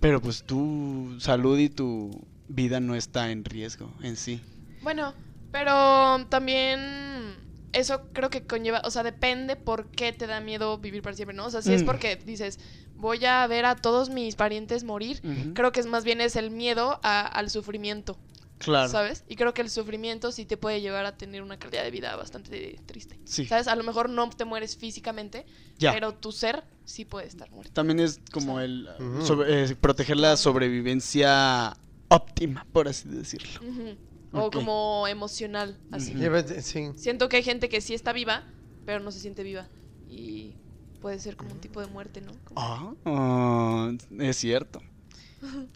Pero pues tu salud y tu vida no está en riesgo en sí. Bueno, pero también eso creo que conlleva, o sea, depende por qué te da miedo vivir para siempre, ¿no? O sea, si es Mm. porque dices, voy a ver a todos mis parientes morir, creo que es más bien es el miedo a- al sufrimiento, Claro. ¿sabes? Y creo que el sufrimiento sí te puede llevar a tener una calidad de vida bastante triste. Sí. ¿Sabes? A lo mejor no te mueres físicamente, Ya. pero tu ser sí puede estar muerto. También es como O sea, el sobre- eh, proteger la sobrevivencia óptima, por así decirlo. O como emocional, así. Lleva- Sí. Siento que hay gente que sí está viva, pero no se siente viva. Y puede ser como un tipo de muerte, ¿no? Como- Ah, ah, es cierto.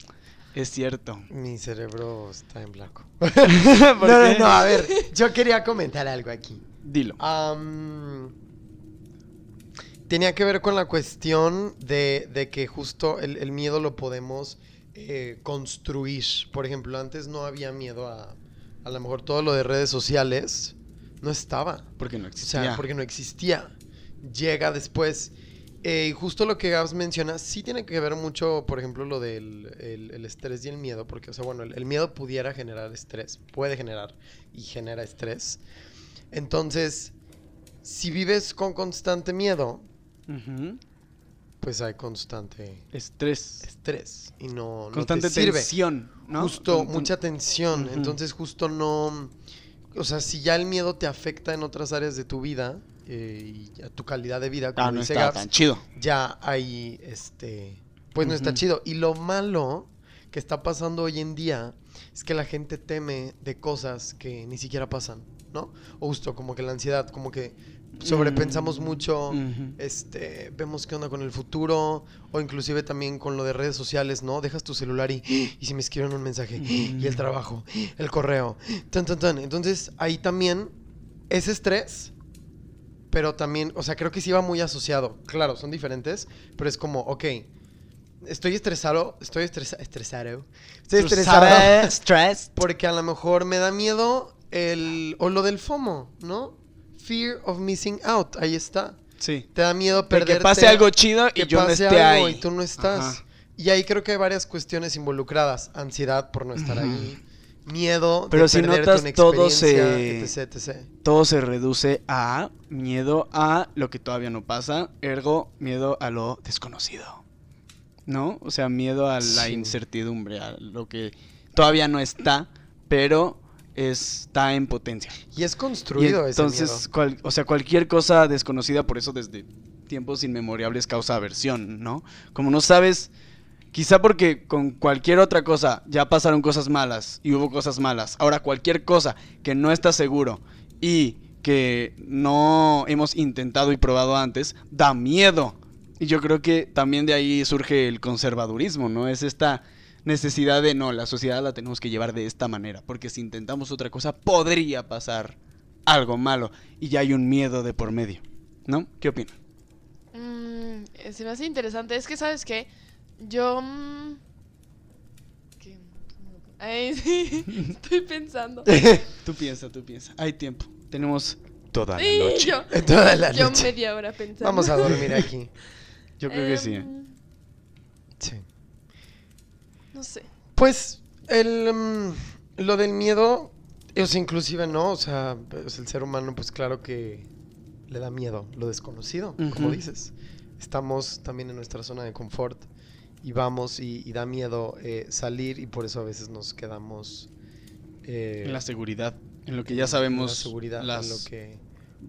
Es cierto. Mi cerebro está en blanco. ¿Por no, no, a ver, yo quería comentar algo aquí. Dilo. Tenía que ver con la cuestión de, de que justo el, el miedo lo podemos eh, construir. Por ejemplo, antes no había miedo a, a lo mejor todo lo de redes sociales, no estaba. Porque no O existía. sea, porque no existía. Llega después. Eh, y justo lo que Gabs menciona, sí tiene que ver mucho, por ejemplo, lo del el, el estrés y el miedo, porque, o sea, bueno, el, el miedo pudiera generar estrés, puede generar y genera estrés. Entonces, si vives con constante miedo, pues hay constante Estrés. estrés y no, no Constante te sirve. tensión, ¿no? Justo, mucha tensión. Entonces, justo no. O sea, si ya el miedo te afecta en otras áreas de tu vida eh, y a tu calidad de vida, como Ah, no dice está Gabs, tan chido. ya ahí, este. Pues no está chido. Y lo malo que está pasando hoy en día es que la gente teme de cosas que ni siquiera pasan, ¿no? O justo como que la ansiedad, como que sobrepensamos Mm, mucho este, vemos qué onda con el futuro, o inclusive también con lo de redes sociales, ¿no? Dejas tu celular y, y si me escriben un mensaje, y el trabajo, el correo, tan, tan, tan. Entonces, ahí también es estrés, pero también, o sea, creo que sí va muy asociado. Claro, son diferentes, pero es como, ok, estoy estresado, estoy estresa- estresado, estoy estresado Stress. porque a lo mejor me da miedo el, o lo del FOMO, ¿no? Fear of missing out, ahí está. Sí. Te da miedo De perder que pase algo chido y que yo no pase esté algo ahí. y tú no estás. Ajá. Y ahí creo que hay varias cuestiones involucradas. Ansiedad por no estar ahí. Miedo Pero de si notas, una todo se- etc, etc. Todo se reduce a miedo a lo que todavía no pasa, ergo miedo a lo desconocido. ¿No? O sea, miedo a la Sí. incertidumbre, a lo que todavía no está, pero está en potencia. Y es Y construido ese entonces, miedo. cual- o sea, cualquier cosa desconocida, por eso desde tiempos inmemorables causa aversión, ¿no? Como no sabes, quizá porque con cualquier otra cosa ya pasaron cosas malas y hubo cosas malas. Ahora, cualquier cosa que no estás seguro y que no hemos intentado y probado antes, da miedo. Y yo creo que también de ahí surge el conservadurismo, ¿no? Es esta necesidad de no, la sociedad la tenemos que llevar de esta manera, porque si intentamos otra cosa podría pasar algo malo y ya hay un miedo de por medio, ¿no? ¿Qué opinan? Mm, se me hace interesante. Es que, ¿sabes qué? Yo... mm, ¿qué? Ay, sí, estoy pensando. Tú piensa, tú piensa. Hay tiempo. Tenemos toda la noche. yo, Toda la yo noche. media hora pensando. Vamos a dormir aquí. Yo creo que sí. ¿eh? Em, Sí. No sé. Pues el, mm, lo del miedo O sea, inclusive no, o sea, pues, el ser humano pues claro que le da miedo lo desconocido, como dices. Estamos también en nuestra zona de confort y vamos y, y da miedo eh, salir y por eso a veces nos quedamos eh, En la seguridad, en lo que ya en sabemos la seguridad, en las lo que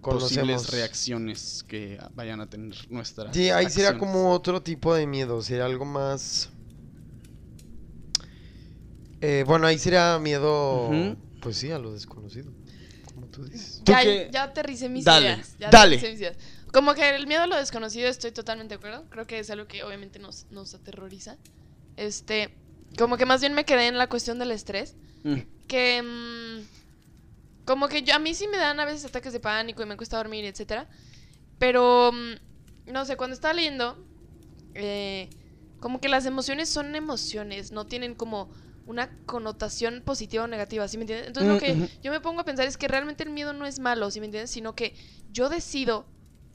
posibles conocemos. reacciones que vayan a tener nuestra Sí, ahí sería como otro tipo de miedo, sería algo más... Eh, bueno, ahí sería miedo, pues sí, a lo desconocido, como tú dices. ¿Tú Ya, ya aterricé mis Dale, ideas. ya dale. aterricé mis ideas. Como que el miedo a lo desconocido estoy totalmente de acuerdo. Creo que es algo que obviamente nos, nos aterroriza. Este, como que más bien me quedé en la cuestión del estrés. Mm. Que mm, como que yo, a mí sí me dan a veces ataques de pánico y me cuesta dormir, etcétera. Pero mm, no sé, cuando estaba leyendo, eh, como que las emociones son emociones, no tienen como una connotación positiva o negativa, ¿sí me entiendes? Entonces lo que yo me pongo a pensar es que realmente el miedo no es malo, ¿sí me entiendes? Sino que yo decido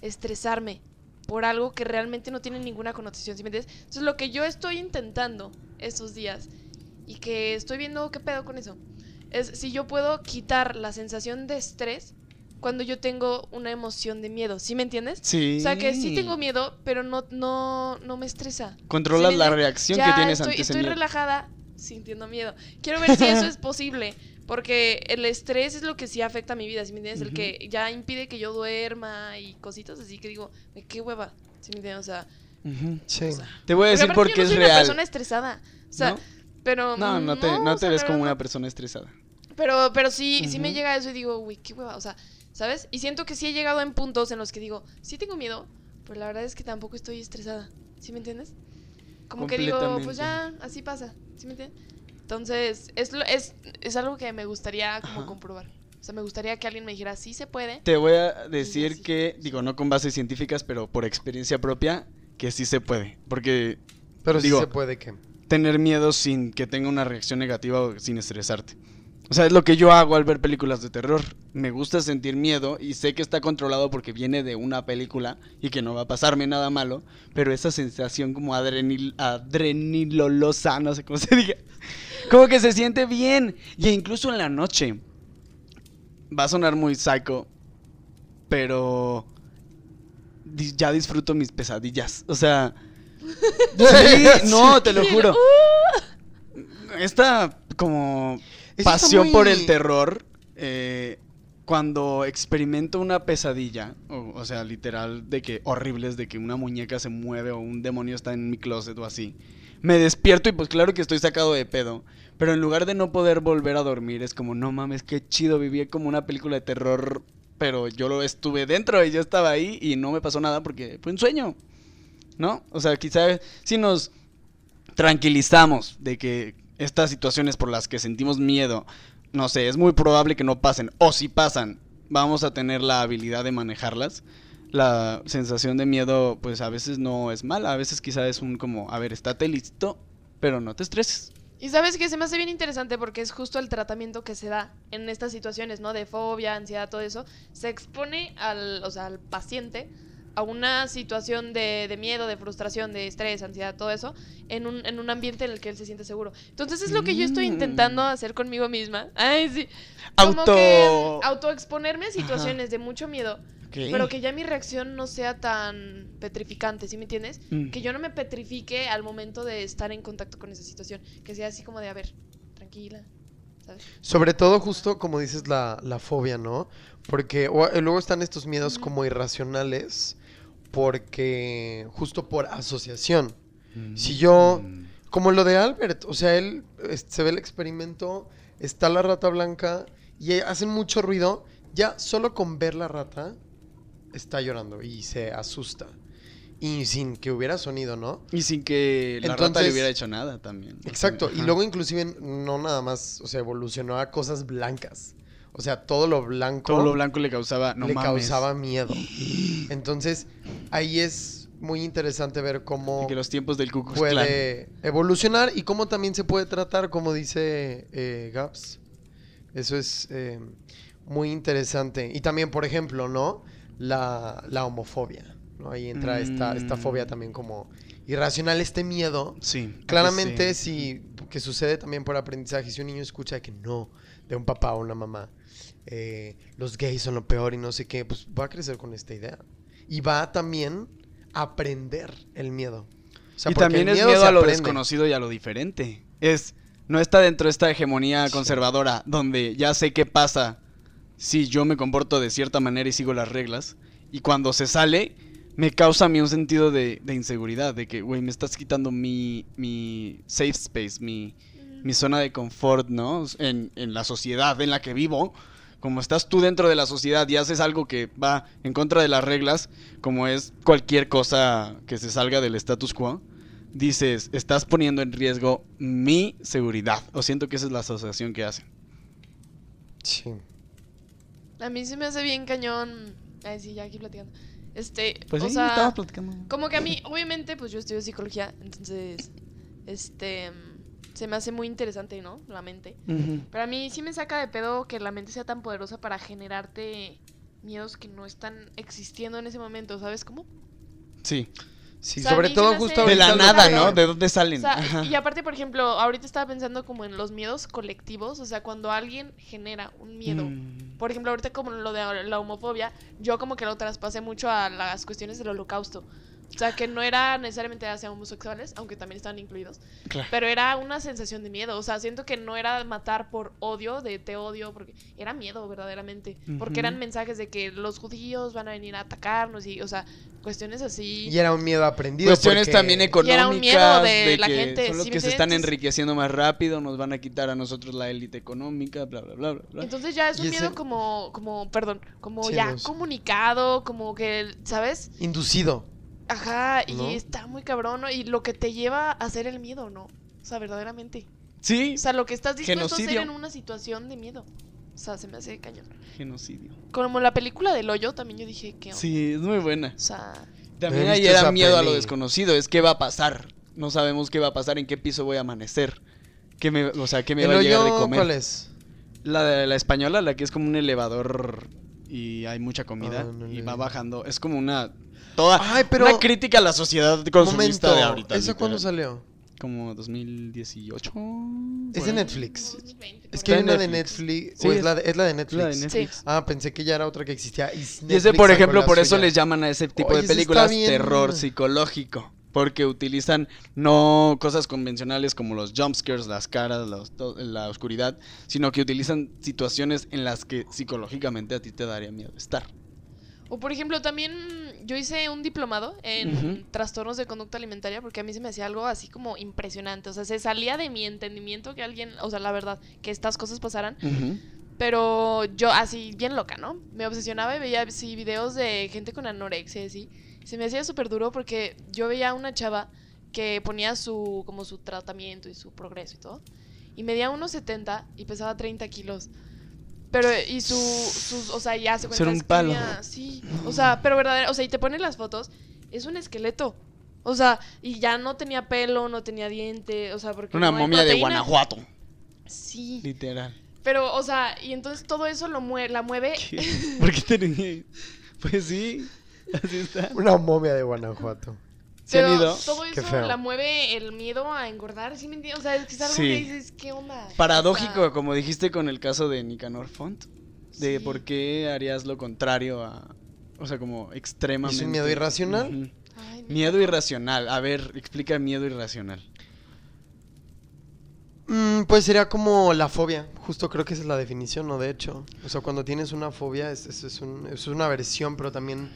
estresarme por algo que realmente no tiene ninguna connotación, ¿sí me entiendes? Entonces lo que yo estoy intentando estos días y que estoy viendo qué pedo con eso, es si yo puedo quitar la sensación de estrés cuando yo tengo una emoción de miedo, ¿sí me entiendes? Sí. O sea que sí tengo miedo, pero no, no, no me estresa. Controlas ¿Sí me la reacción Ya que tienes estoy, ante ese estoy miedo. relajada sintiendo miedo. Quiero ver si eso es posible. Porque el estrés es lo que sí afecta a mi vida, ¿sí me entiendes? El que ya impide que yo duerma y cositas así que digo, "Me, qué hueva, ¿sí me entiendes? O sea, Ujú. Sí. o sea, Te voy a decir aparte por yo qué no es soy una real. persona estresada. O sea, ¿No? pero No, no te, no o te sea, ves como una persona estresada. Pero, pero sí, sí me llega eso y digo, uy, qué hueva, o sea, ¿sabes? Y siento que sí he llegado en puntos en los que digo, sí tengo miedo, pero la verdad es que tampoco estoy estresada, ¿sí me entiendes? Como que digo, pues ya, así pasa, ¿sí me entiendes? Entonces, es, lo- es, es algo que me gustaría como Ajá. comprobar. O sea, me gustaría que alguien me dijera, sí se puede. Te voy a decir sí. que, digo, no con bases científicas, pero por experiencia propia, que sí se puede. Porque Pero Digo- sí se puede que... tener miedo sin que tenga una reacción negativa o sin estresarte. O sea, es lo que yo hago al ver películas de terror. Me gusta sentir miedo y sé que está controlado porque viene de una película y que no va a pasarme nada malo, pero esa sensación como adrenil, adrenilolosa, no sé cómo se diga, como que se siente bien. Y incluso en la noche, va a sonar muy psycho, pero ya disfruto mis pesadillas. O sea, sí, no, te lo juro. Esta como pasión por el terror, eh, cuando experimento una pesadilla, o, o sea, literal, de que horribles, de que una muñeca se mueve o un demonio está en mi closet o así, me despierto y pues claro que estoy sacado de pedo, pero en lugar de no poder volver a dormir, es como, no mames, qué chido, viví como una película de terror, pero yo lo estuve dentro y yo estaba ahí y no me pasó nada porque fue un sueño, ¿no? O sea, quizá si nos tranquilizamos de que estas situaciones por las que sentimos miedo, no sé, es muy probable que no pasen, o si pasan, vamos a tener la habilidad de manejarlas. La sensación de miedo, pues a veces no es mala, a veces quizá es un como, a ver, estate listo, pero no te estreses. Y sabes que se me hace bien interesante porque es justo el tratamiento que se da en estas situaciones, ¿no? De fobia, ansiedad, todo eso. Se expone al, o sea, al paciente a una situación de, de miedo, de frustración, de estrés, ansiedad, todo eso, en un, en un ambiente en el que él se siente seguro. Entonces es lo que yo estoy Mm. intentando hacer conmigo misma. Ay, sí. Como Auto- que autoexponerme a situaciones de mucho miedo, Pero que ya mi reacción no sea tan petrificante, ¿sí me entiendes? Mm. Que yo no me petrifique al momento de estar en contacto con esa situación. Que sea así como de, a ver, tranquila, ¿sabes? Sobre todo justo como dices la, la fobia, ¿no? Porque o- eh, luego están estos miedos como irracionales porque justo por asociación. Si yo, Mm. como lo de Albert, o sea, él se ve el experimento, está la rata blanca y eh, hacen mucho ruido, ya solo con ver la rata está llorando y se asusta. Y sin que hubiera sonido, ¿no? Y sin que la rata le Entonces- hubiera hecho nada también. Exacto, y luego inclusive no nada más, o sea, evolucionó a cosas blancas. O sea, todo lo blanco, Todo lo blanco le causaba, no le mames. causaba miedo. Entonces, ahí es muy interesante ver cómo que los tiempos del Ku Klux puede evolucionar y cómo también se puede tratar, como dice eh, Gaps. Eso es eh, muy interesante. Y también, por ejemplo, ¿no? La, la homofobia. ¿no? Ahí entra esta, esta Mm. fobia también como irracional, este miedo Sí. Claramente, sí. si que sucede también por aprendizaje, si un niño escucha que no, de un papá o una mamá, eh, los gays son lo peor y no sé qué, pues va a crecer con esta idea. Y va también a aprender el miedo. O sea, y también el es miedo a lo aprende. desconocido y a lo diferente. Es, no está dentro de esta hegemonía conservadora donde ya sé qué pasa si yo me comporto de cierta manera y sigo las reglas. Y cuando se sale, me causa a mí un sentido de, de inseguridad, de que, güey, me estás quitando mi, mi safe space, mi, mi zona de confort, ¿no? En, en la sociedad en la que vivo. Como estás tú dentro de la sociedad y haces algo que va en contra de las reglas, como es cualquier cosa que se salga del status quo, dices, estás poniendo en riesgo mi seguridad. O siento que esa es la asociación que hacen. Sí. A mí se me hace bien cañón. Ay, sí, ya aquí platicando. Este, Pues o sí, sea, estamos platicando. como que a mí, obviamente, pues yo estudio psicología, entonces, este, se me hace muy interesante, ¿no? La mente. Pero a mí sí me saca de pedo que la mente sea tan poderosa para generarte miedos que no están existiendo en ese momento, ¿sabes cómo? Sí. Sí, O sea, a sobre todo justo De la nada, ¿no? ¿De dónde O salen? sea, y aparte, por ejemplo, ahorita estaba pensando como en los miedos colectivos, o sea, cuando alguien genera un miedo. Mm. Por ejemplo, ahorita como lo de la homofobia, yo como que lo traspasé mucho a las cuestiones del holocausto. O sea, que no era necesariamente hacia homosexuales, aunque también estaban incluidos, Claro. pero era una sensación de miedo. O sea, siento que no era matar por odio, de te odio, porque era miedo verdaderamente. Porque Ujú. eran mensajes de que los judíos van a venir a atacarnos y, o sea, cuestiones así. Y era un miedo aprendido. Cuestiones porque- también económicas. era un miedo de la que gente, Son los ¿sí que se están enriqueciendo más rápido, nos van a quitar a nosotros la élite económica, bla, bla, bla, bla. Entonces ya es un Y ese- miedo como, como, perdón, como Sí, ya comunicado, como que, ¿sabes? Inducido. Ajá, y está muy cabrón, ¿no? Y lo que te lleva a hacer el miedo, ¿no? O sea, verdaderamente. Sí, O sea, lo que estás dispuesto a hacer en una situación de miedo. O sea, se me hace cañón. genocidio. Como la película del hoyo, también yo dije que... Sí, es muy buena. O sea, También ahí era miedo a lo desconocido, es qué va a pasar. No sabemos qué va a pasar, en qué piso voy a amanecer. ¿Qué me, o sea, qué me ¿El va a llegar de comer. cuál es? La de la española, la que es como un elevador y hay mucha comida Ah, no y va bajando. Es como una toda Ay, pero- una crítica a la sociedad consumista Momento, de ahorita. ¿Esa cuándo salió? Como 2018. Es de. Netflix. 2020, Es que hay una de Netflix. Netflix. Sí, ¿O es es- la de, es la de Es Netflix? la de Netflix. Ah, pensé que ya era otra que existía. Y, Y ese, por ejemplo, por eso suya. les llaman a ese tipo Oye, de películas terror psicológico. Porque utilizan no cosas convencionales como los jumpscares, las caras, los- la oscuridad, sino que utilizan situaciones en las que psicológicamente a ti te daría miedo estar. O por ejemplo, también yo hice un diplomado en trastornos de conducta alimentaria porque a mí se me hacía algo así como impresionante. O sea, se salía de mi entendimiento que alguien, o sea, la verdad, que estas cosas pasaran. Pero yo así, bien loca, ¿no? Me obsesionaba y veía así videos de gente con anorexia y así. Se me hacía súper duro porque yo veía a una chava que ponía su, como su tratamiento y su progreso y todo. Y medía unos 70 y pesaba 30 kilos. Pero, y su, sus, o sea, ya se cuenta, un palo. escribía- Sí, o sea, pero verdadero, o sea, y te ponen las fotos, es un esqueleto. O sea, y ya no tenía pelo, no tenía diente, o sea, porque Una no momia de. Guanajuato, Sí. literal. Pero, o sea, y entonces todo eso lo mue la mueve. ¿Por qué te ríes? Pues sí, así está. Una momia de Guanajuato. ¿Se han Pero ido? todo Qué eso feo. la mueve el miedo a engordar, ¿sí me entiendes? O sea, es que es algo Sí. que dices, ¿qué onda? Paradójico, O sea, como dijiste con el caso de Nicanor Font, de Sí. por qué harías lo contrario a, o sea, como extremadamente. ¿Es un miedo irracional? Ay, Miedo irracional. A ver, explica miedo irracional. Mm, pues sería como la fobia. Justo creo que esa es la definición, ¿no? De hecho. O sea, cuando tienes una fobia es, es, es un- es una aversión, pero también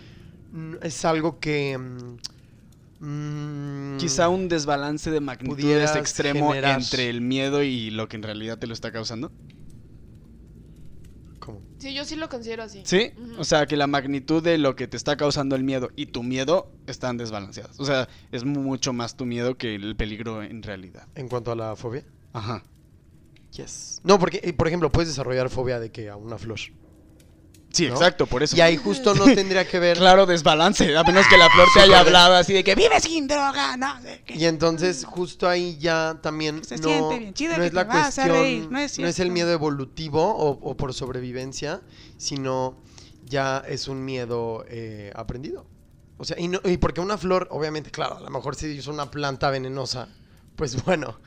mm, es algo que... mm, mm, Quizá un desbalance de magnitudes extremo generar. entre el miedo y lo que en realidad te lo está causando. ¿Cómo? Sí, yo sí lo considero así. ¿Sí? O sea, que la magnitud de lo que te está causando el miedo y tu miedo están desbalanceadas. O sea, es mucho más tu miedo que el peligro en realidad. En cuanto a la fobia. Ajá. Yes. No, porque, eh, por ejemplo, puedes desarrollar fobia de que a una flor. Sí, ¿No? exacto, por eso. Y ahí justo no tendría que ver... Claro, desbalance. A menos que la flor te haya hablado así de que vive sin droga, no sé qué. Y entonces justo ahí ya también Se no, siente bien chido no es la cuestión, reír, no es no es el miedo evolutivo o, o por sobrevivencia, sino ya es un miedo eh, aprendido. O sea, y, no- y porque una flor, obviamente, claro, a lo mejor si es una planta venenosa, pues bueno,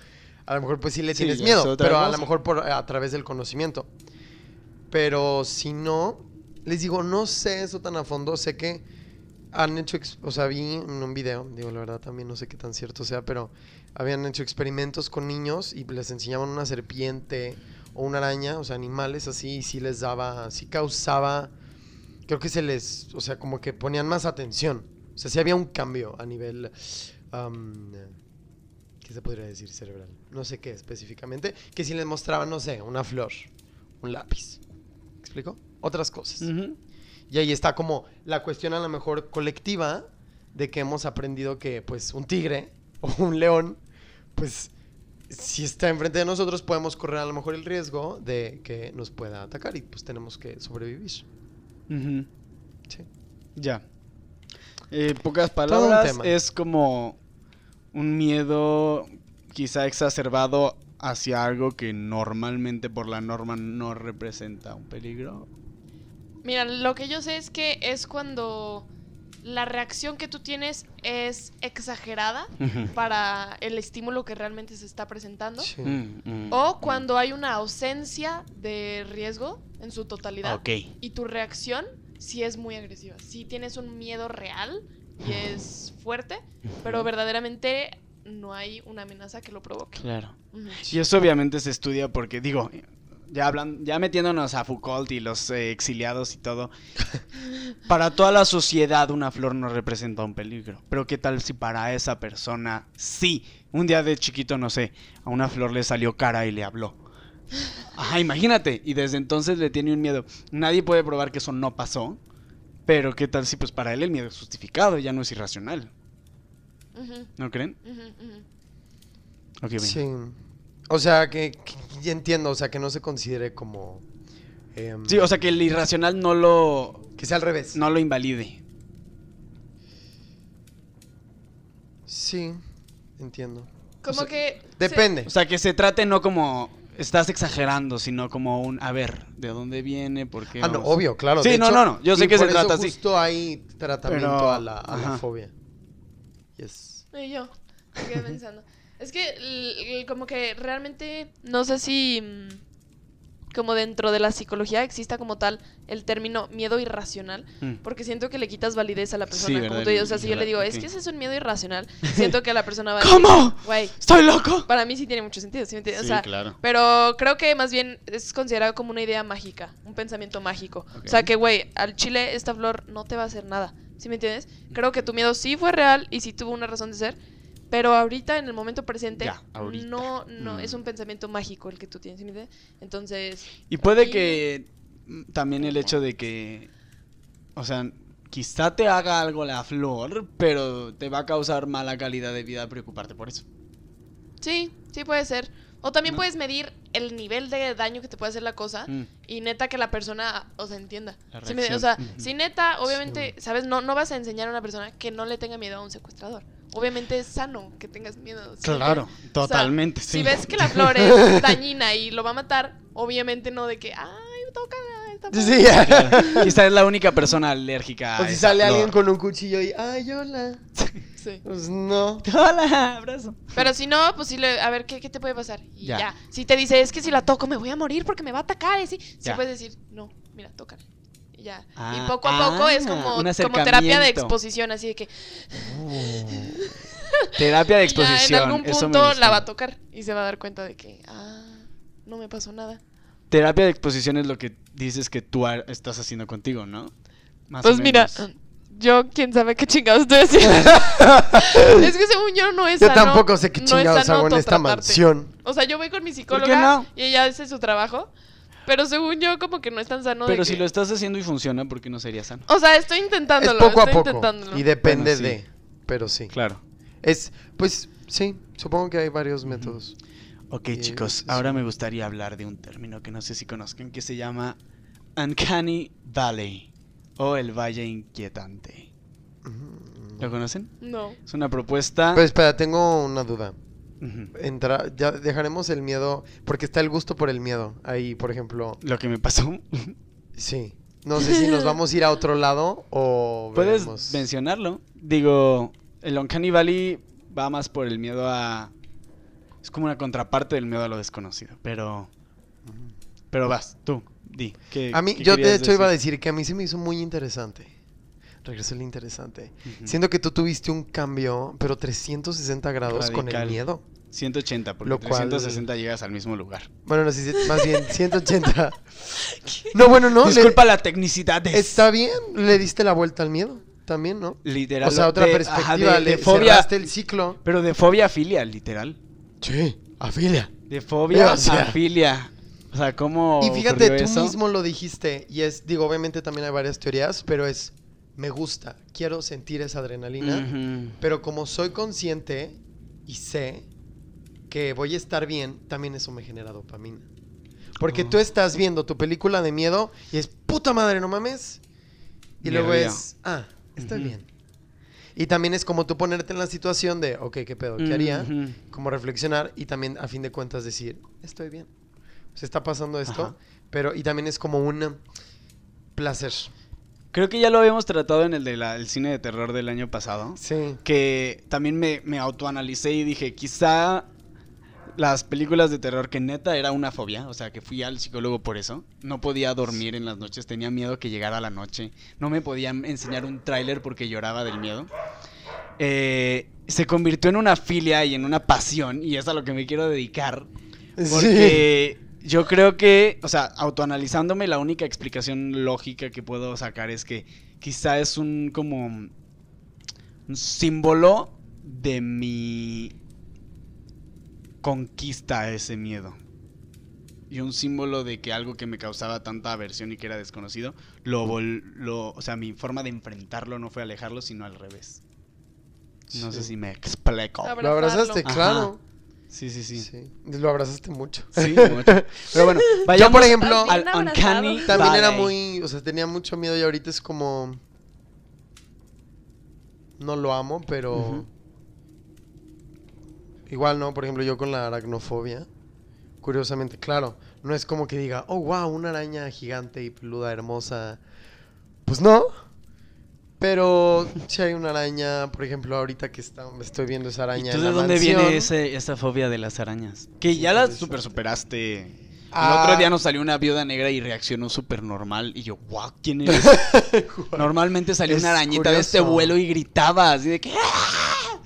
a lo mejor pues sí le Sí, tienes miedo, pero a lo mejor por, a través del conocimiento. Pero si no, les digo, no sé eso tan a fondo, sé que han hecho, o sea, vi en un video, digo, la verdad también no sé qué tan cierto sea, pero habían hecho experimentos con niños y les enseñaban una serpiente o una araña, o sea, animales así, y sí les daba, sí causaba, creo que se les, o sea, como que ponían más atención. O sea, sí había un cambio a nivel, am, ¿qué se podría decir cerebral? No sé qué específicamente, que si les mostraban, no sé, una flor, un lápiz. ¿Me explico? Otras cosas. Y ahí está como la cuestión a lo mejor colectiva de que hemos aprendido que pues un tigre o un león, pues si está enfrente de nosotros podemos correr a lo mejor el riesgo de que nos pueda atacar y pues tenemos que sobrevivir. Sí. Ya. Eh, pocas palabras, es como un miedo quizá exacerbado hacia algo que normalmente por la norma no representa un peligro. Mira, lo que yo sé es que es cuando la reacción que tú tienes es exagerada para el estímulo que realmente se está presentando. Sí. Mm, mm, O mm. cuando hay una ausencia de riesgo en su totalidad. Ok. Y tu reacción sí es muy agresiva. Sí tienes un miedo real y es fuerte, pero verdaderamente no hay una amenaza que lo provoque. Claro. Y eso obviamente se estudia porque, digo, ya hablan, ya metiéndonos a Foucault y los eh, exiliados y todo, para toda la sociedad una flor no representa un peligro. Pero qué tal si para esa persona sí, un día de chiquito, no sé, a una flor le salió cara y le habló. Ajá, imagínate, y desde entonces le tiene un miedo. Nadie puede probar que eso no pasó, pero qué tal si pues para él el miedo es justificado, ya no es irracional, ¿no creen? bien. Sí. O sea, que, que- ya entiendo, o sea, que no se considere como... em, Sí, o sea que el irracional no lo, Que sea al revés. no lo invalide. Sí, entiendo. Como sea, que... se- Depende. O sea, que se trate no como estás exagerando, sino como un, a ver, ¿de dónde viene? ¿Por qué? Ah, no, obvio, claro. Sí, de no, hecho, no, no, yo sé que se eso trata así. justo hay tratamiento Pero- a, la, a la fobia. Yes. Y yo me quedé pensando. Es que como que realmente no sé si mm, como dentro de la psicología exista como tal el término miedo irracional, Mm. porque siento que le quitas validez a la Sí, persona. como tú o sea, si yo le digo, es que ese es un miedo irracional, siento que la persona va a ¿Cómo? decir, güey, ¡Estoy loco! para mí sí tiene mucho sentido, ¿sí me entiendes? O sea, claro. pero creo que más bien es considerado como una idea mágica, un pensamiento mágico. O sea que, güey, al chile esta flor no te va a hacer nada. ¿Sí me entiendes? Creo que tu miedo sí fue real y sí tuvo una razón de ser. Pero ahorita, en el momento presente, Ya, no, no, Mm. es un pensamiento mágico el que tú tienes. Entonces, Y puede que mm, también el hecho de que, o sea, quizá te haga algo la flor, pero te va a causar mala calidad de vida preocuparte por eso. sí, sí puede ser. O también No. puedes medir el nivel de daño que te puede hacer la cosa Mm. y neta que la persona, o sea, entienda. Me- o sea, si neta, obviamente, ¿sabes? No, no vas a enseñar a una persona que no le tenga miedo a un secuestrador. Obviamente es sano que tengas miedo. ¿sí me Claro, totalmente, Si sí. ves que la flor es dañina y lo va a matar, obviamente no de que, ay, tócala, padre". Sí, Claro. Quizá es la única persona alérgica. O a si sale flor. alguien con un cuchillo y, ay, hola. Sí. Pues no. Hola, abrazo. Pero si no, pues sí, le, a ver, ¿qué, qué te puede pasar? Y Ya. ya. Si te dice, es que si la toco me voy a morir porque me va a atacar, y sí, sí puedes decir, no, mira, tócala. Y ya. Ah, y poco a poco es ah, como, como terapia de exposición, así de que Terapia de ya exposición. en algún punto la va a tocar y se va a dar cuenta de que, ah, no me pasó nada. Terapia de exposición es lo que dices que tú estás haciendo contigo, ¿no? Más o Pues mira, yo quién sabe qué chingados estoy haciendo. es que según yo no es Yo sano. tampoco sé qué no es chingados sano hago en esta mansión. O sea, yo voy con mi psicóloga no? y ella hace su trabajo. Pero según yo, como que no es tan sano. de Pero si que- lo estás haciendo y funciona, ¿por qué no sería sano? O sea, estoy Es intentándolo. poco a poco. intentándolo. Y depende Bueno, sí. de. Pero sí. Claro. Es, pues, sí. Supongo que hay varios métodos. Ok, Y chicos, es- ahora me gustaría hablar de un término que no sé si conozcan, que se llama Uncanny Valley o el Valle Inquietante. Mm. ¿Lo conocen? No. Es una propuesta... Pero espera, tengo una duda. Entra, ya dejaremos el miedo, porque está el gusto por el miedo. Ahí, por ejemplo, Lo que me pasó. sí. No sé si nos vamos a ir a otro lado o Puedes veremos. mencionarlo. Digo, el Uncanny Valley va más por el miedo a Es como una contraparte del miedo a lo desconocido. Pero. Pero vas, tú, di. ¿qué- A mí, qué yo de hecho iba a decir? decir que a mí se me hizo muy interesante. Regresó el interesante. Siento que tú tuviste un cambio, pero 360 grados con el miedo. 180, porque Lo cual- 360 llegas al mismo lugar. Bueno, no más bien 180. No, bueno, no. le- Disculpa la tecnicidad de está bien, le diste la vuelta al miedo también, ¿no? literal. O sea, otra de- perspectiva, ajá, de, le de fobia. el ciclo. Pero de fobia a filia, literal. Sí, afilia. De fobia O sea. a filia. O sea, ¿cómo Y fíjate, tú eso? mismo lo dijiste, y es, digo, obviamente también hay varias teorías, pero es, me gusta, quiero sentir esa adrenalina, pero como soy consciente y sé que voy a estar bien, también eso me genera dopamina. Porque Oh. tú estás viendo tu película de miedo y es, puta madre, no mames. Y luego es, ah, estoy bien. Y también es como tú ponerte en la situación de, ok, ¿qué pedo? ¿Qué haría? Como reflexionar y también a fin de cuentas decir, estoy bien. Se está pasando esto, Ajá. pero y también es como un placer. Creo que ya lo habíamos tratado en el del cine de terror del año pasado. Sí. Que también me, me autoanalicé y dije, quizá las películas de terror que neta era una fobia, o sea, que fui al psicólogo por eso. No podía dormir en las noches, tenía miedo que llegara la noche. No me podían enseñar un tráiler porque lloraba del miedo. Eh, se convirtió en una filia y en una pasión, y es a lo que me quiero dedicar. Porque yo creo que, o sea, autoanalizándome, la única explicación lógica que puedo sacar es que quizá es un como un símbolo de mi conquista a ese miedo. Y un símbolo de que algo que me causaba tanta aversión y que era desconocido, lo, vol- lo o sea, mi forma de enfrentarlo no fue alejarlo, sino al revés. No sé si me explico. Lo abrazaste. Ajá. Sí, sí, sí. Sí. Lo abrazaste mucho. Sí, mucho. Pero bueno, vayamos por ejemplo, al Uncanny. También era muy, o sea, tenía mucho miedo y ahorita es como no lo amo, pero igual no, por ejemplo, yo con la aracnofobia, curiosamente, claro, no es como que diga, "Oh, wow, una araña gigante y peluda hermosa." Pues no. Pero si hay una araña, por ejemplo, ahorita que está, estoy viendo esa ¿Y araña tú en de la dónde mansión. viene ese, esa fobia de las arañas? Que ya la super superaste. Ah. El otro día nos salió una viuda negra y reaccionó súper normal. Y yo, wow, ¿quién eres? Normalmente salió Es una arañita de este vuelo y gritaba así de que. "¡Ah!".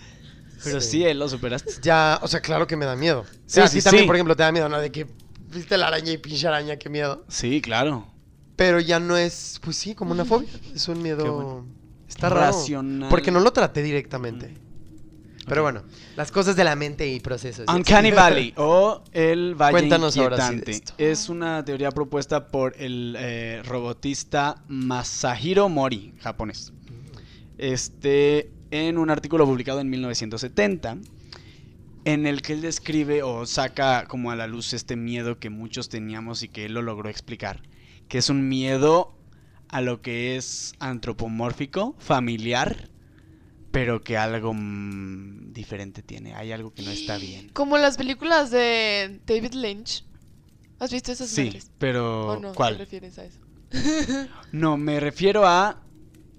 Pero sí, Sí. él lo superaste. Ya, o sea, claro que me da miedo. Sí, Sí, sí, sí, también, por ejemplo, te da miedo, ¿no? De que viste la araña y pinche araña, qué miedo. Sí, claro. Pero ya no es, pues sí, como una fobia. Es un miedo. Qué bueno. Está raro. Racional. Porque no lo traté directamente. Pero Ok. bueno, las cosas de la mente y procesos. Uncanny Valley o el Valle Cuéntanos ahora sí de Inquietante. esto. Es una teoría propuesta por el eh, robotista Masahiro Mori, japonés. Este, en un artículo publicado en 1970, en el que él describe o saca como a la luz este miedo que muchos teníamos y que él lo logró explicar, que es un miedo a lo que es antropomórfico, familiar, pero que algo mm, diferente tiene, hay algo que no está bien. Como las películas de David Lynch. ¿Has visto esas Sí, madres? pero ¿O no? ¿Te ¿cuál? refieres a eso? No, me refiero a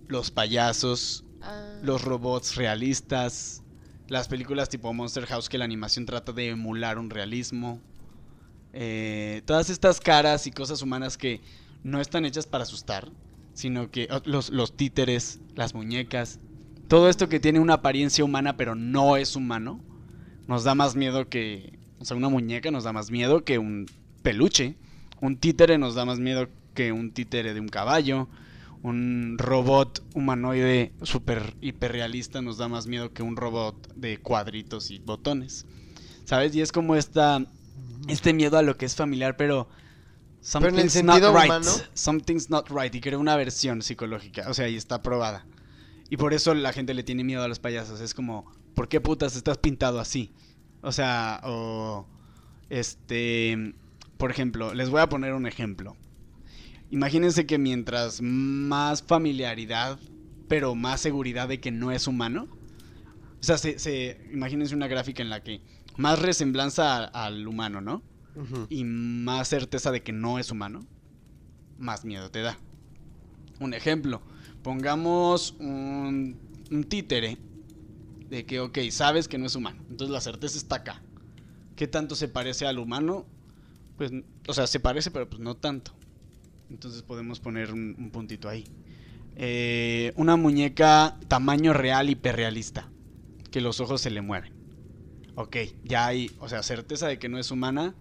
los payasos, Ah. los robots realistas, las películas tipo Monster House que la animación trata de emular un realismo. eh, todas estas caras y cosas humanas que no están hechas para asustar, sino que oh, los, los títeres, las muñecas, todo esto que tiene una apariencia humana pero no es humano, nos da más miedo que... O sea, una muñeca nos da más miedo que un peluche. Un títere nos da más miedo que un títere de un caballo. Un robot humanoide super hiperrealista nos da más miedo que un robot de cuadritos y botones. ¿Sabes? Y es como esta este miedo a lo que es familiar, pero Pero en el something's not sentido right. humano. Something's not right y creo una versión psicológica, o sea, y está probada. Y por eso la gente le tiene miedo a los payasos, es como, ¿por qué putas estás pintado así? O sea, o este, por ejemplo, les voy a poner un ejemplo. Imagínense que mientras más familiaridad, pero más seguridad de que no es humano. O sea, se, se- imagínense una gráfica en la que más resemblanza a- al humano, ¿no? Y más certeza de que no es humano, más miedo te da. Un ejemplo, pongamos un, un títere de que, ok, sabes que no es humano. Entonces la certeza está acá. ¿Qué tanto se parece al humano? Pues, o sea, se parece, pero pues no tanto. Entonces podemos poner un, un puntito ahí. Eh, una muñeca tamaño real hiperrealista. Que los ojos se le mueven. Ok, ya hay, o sea, certeza de que no es humana.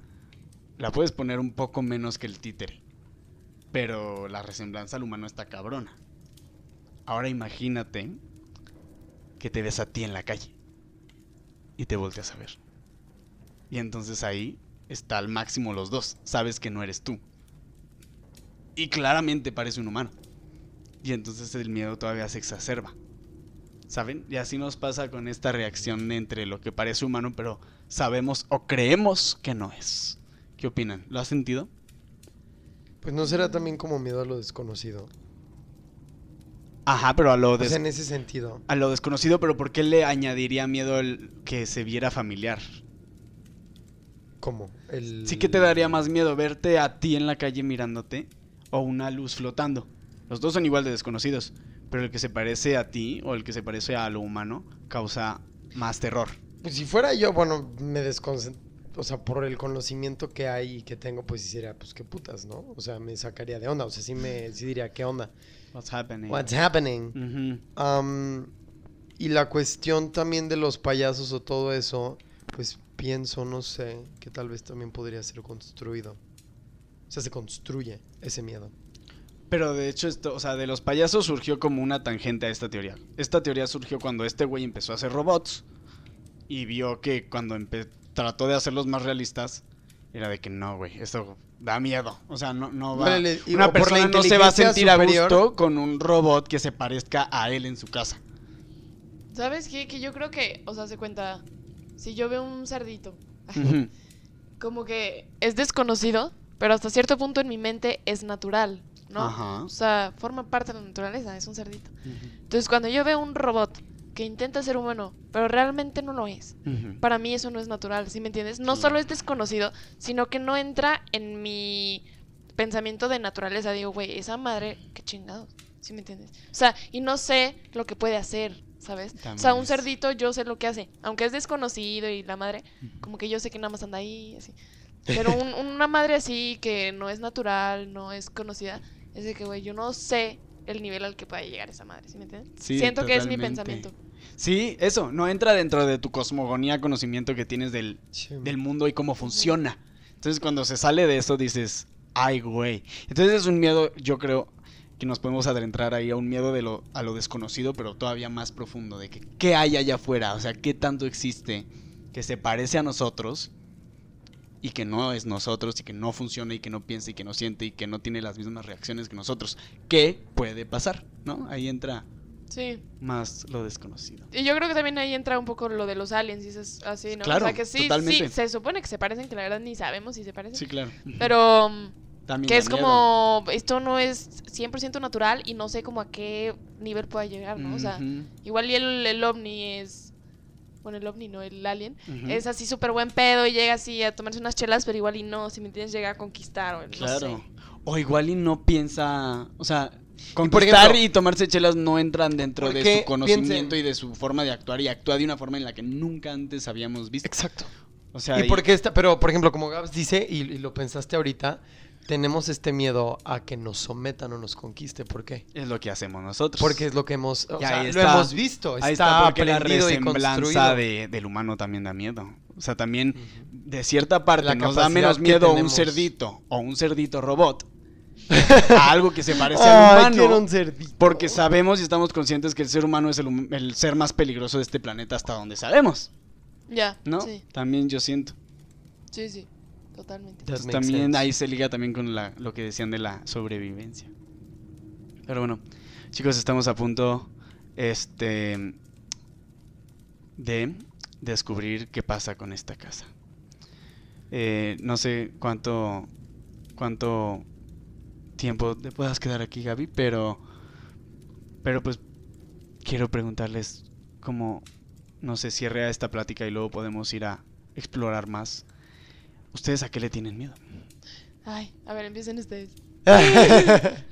La puedes poner un poco menos que el títere. Pero la resemblanza al humano está cabrona. Ahora imagínate que te ves a ti en la calle. Y te volteas a ver. Y entonces ahí está al máximo los dos. Sabes que no eres tú. Y claramente parece un humano. Y entonces el miedo todavía se exacerba. ¿Saben? Y así nos pasa con esta reacción entre lo que parece humano, pero sabemos o creemos que no es. ¿Qué opinan? ¿Lo has sentido? Pues no será también como miedo a lo desconocido. Ajá, pero a lo, O des- sea, en ese sentido. a lo desconocido, pero ¿por qué le añadiría miedo el que se viera familiar? ¿Cómo? El... Sí que te daría más miedo verte a ti en la calle mirándote o una luz flotando. Los dos son igual de desconocidos, pero el que se parece a ti o el que se parece a lo humano causa más terror. Pues si fuera yo, bueno, me desconcentro. O sea, por el conocimiento que hay y que tengo, pues sería, pues qué putas, ¿no? O sea, me sacaría de onda. O sea, sí me sí diría, ¿qué onda? What's happening? What's happening? Y la cuestión también de los payasos o todo eso, pues pienso, no sé, que tal vez también podría ser construido. O sea, se construye ese miedo. Pero de hecho, esto, o sea, de los payasos surgió como una tangente a esta teoría. Esta teoría surgió cuando este güey empezó a hacer robots y vio que cuando empe- trató de hacerlos más realistas, era de que no, güey, esto da miedo. O sea, no, no va. Vale, y- una persona no se va a sentir a superior. gusto con un robot que se parezca a él en su casa. ¿Sabes qué? Que yo creo que, o sea, se cuenta, si yo veo un cerdito, como que es desconocido, pero hasta cierto punto en mi mente es natural, ¿no? Ajá. O sea, forma parte de la naturaleza, es un cerdito. Entonces, cuando yo veo un robot que intenta ser humano, pero realmente no lo es, para mí eso no es natural, ¿sí me entiendes? No solo es desconocido, sino que no entra en mi pensamiento de naturaleza. Digo, güey, esa madre, qué chingados, ¿sí me entiendes? O sea, y no sé lo que puede hacer, ¿sabes? o sea, un cerdito yo sé lo que hace, aunque es desconocido y la madre, como que yo sé que nada más anda ahí, así. Pero un- una madre así que no es natural, no es conocida, es de que, güey, yo no sé el nivel al que puede llegar esa madre, ¿sí me entiendes? Sí, Siento que es mi pensamiento. Sí, eso, no entra dentro de tu cosmogonía, conocimiento que tienes del, del mundo y cómo funciona. Entonces cuando se sale de eso dices, ay, güey. Entonces es un miedo, yo creo que nos podemos adentrar ahí a un miedo de lo, a lo desconocido, pero todavía más profundo, de que qué hay allá afuera, o sea, qué tanto existe que se parece a nosotros y que no es nosotros y que no funciona y que no piensa y que no siente y que no tiene las mismas reacciones que nosotros. ¿Qué puede pasar? ¿No? Ahí entra Sí. más lo desconocido. Y yo creo que también ahí entra un poco lo de los aliens y es así, ¿no? Claro, o sea que sí, totalmente. sí, se supone que se parecen, que la verdad ni sabemos si se parecen. Sí, claro. Pero También que es miedo. como, esto no es 100% natural y no sé como a qué nivel pueda llegar, ¿no? O sea, igual y el, el ovni es, bueno, el ovni no, el alien, es así súper buen pedo y llega así a tomarse unas chelas, pero igual y no, si me entiendes, llega a conquistar o no Claro. sé. O igual y no piensa, o sea, conquistar ejemplo- y tomarse chelas no entran dentro de su conocimiento piensen- y de su forma de actuar y actúa de una forma en la que nunca antes habíamos visto. Exacto. O sea, y porque está, pero por ejemplo, como Gabs dice, y, y lo pensaste ahorita, tenemos este miedo a que nos sometan o nos conquiste. ¿Por qué? es lo que hacemos nosotros. Porque es lo que hemos, o Y sea, ahí lo está. hemos visto, está, Ahí está porque la y resemblanza de, del humano también da miedo. O sea, también de cierta parte La nos da menos miedo un cerdito o un cerdito robot a algo que se parece al Ay, humano. quiero un cerdito. Porque sabemos y estamos conscientes que el ser humano es el, ser más peligroso de este planeta hasta donde sabemos, Ya, ¿no? sí, También yo siento. sí, sí, totalmente. Entonces, también sense. ahí se liga también con la- lo que decían de la sobrevivencia. Pero bueno, chicos, estamos a punto este de descubrir qué pasa con esta casa. Eh, no sé cuánto cuánto tiempo te puedas quedar aquí, Gaby, pero pero pues quiero preguntarles cómo no se cierre esta plática y luego podemos ir a explorar más. ¿Ustedes a qué le tienen miedo? Ay, a ver, empiecen ustedes.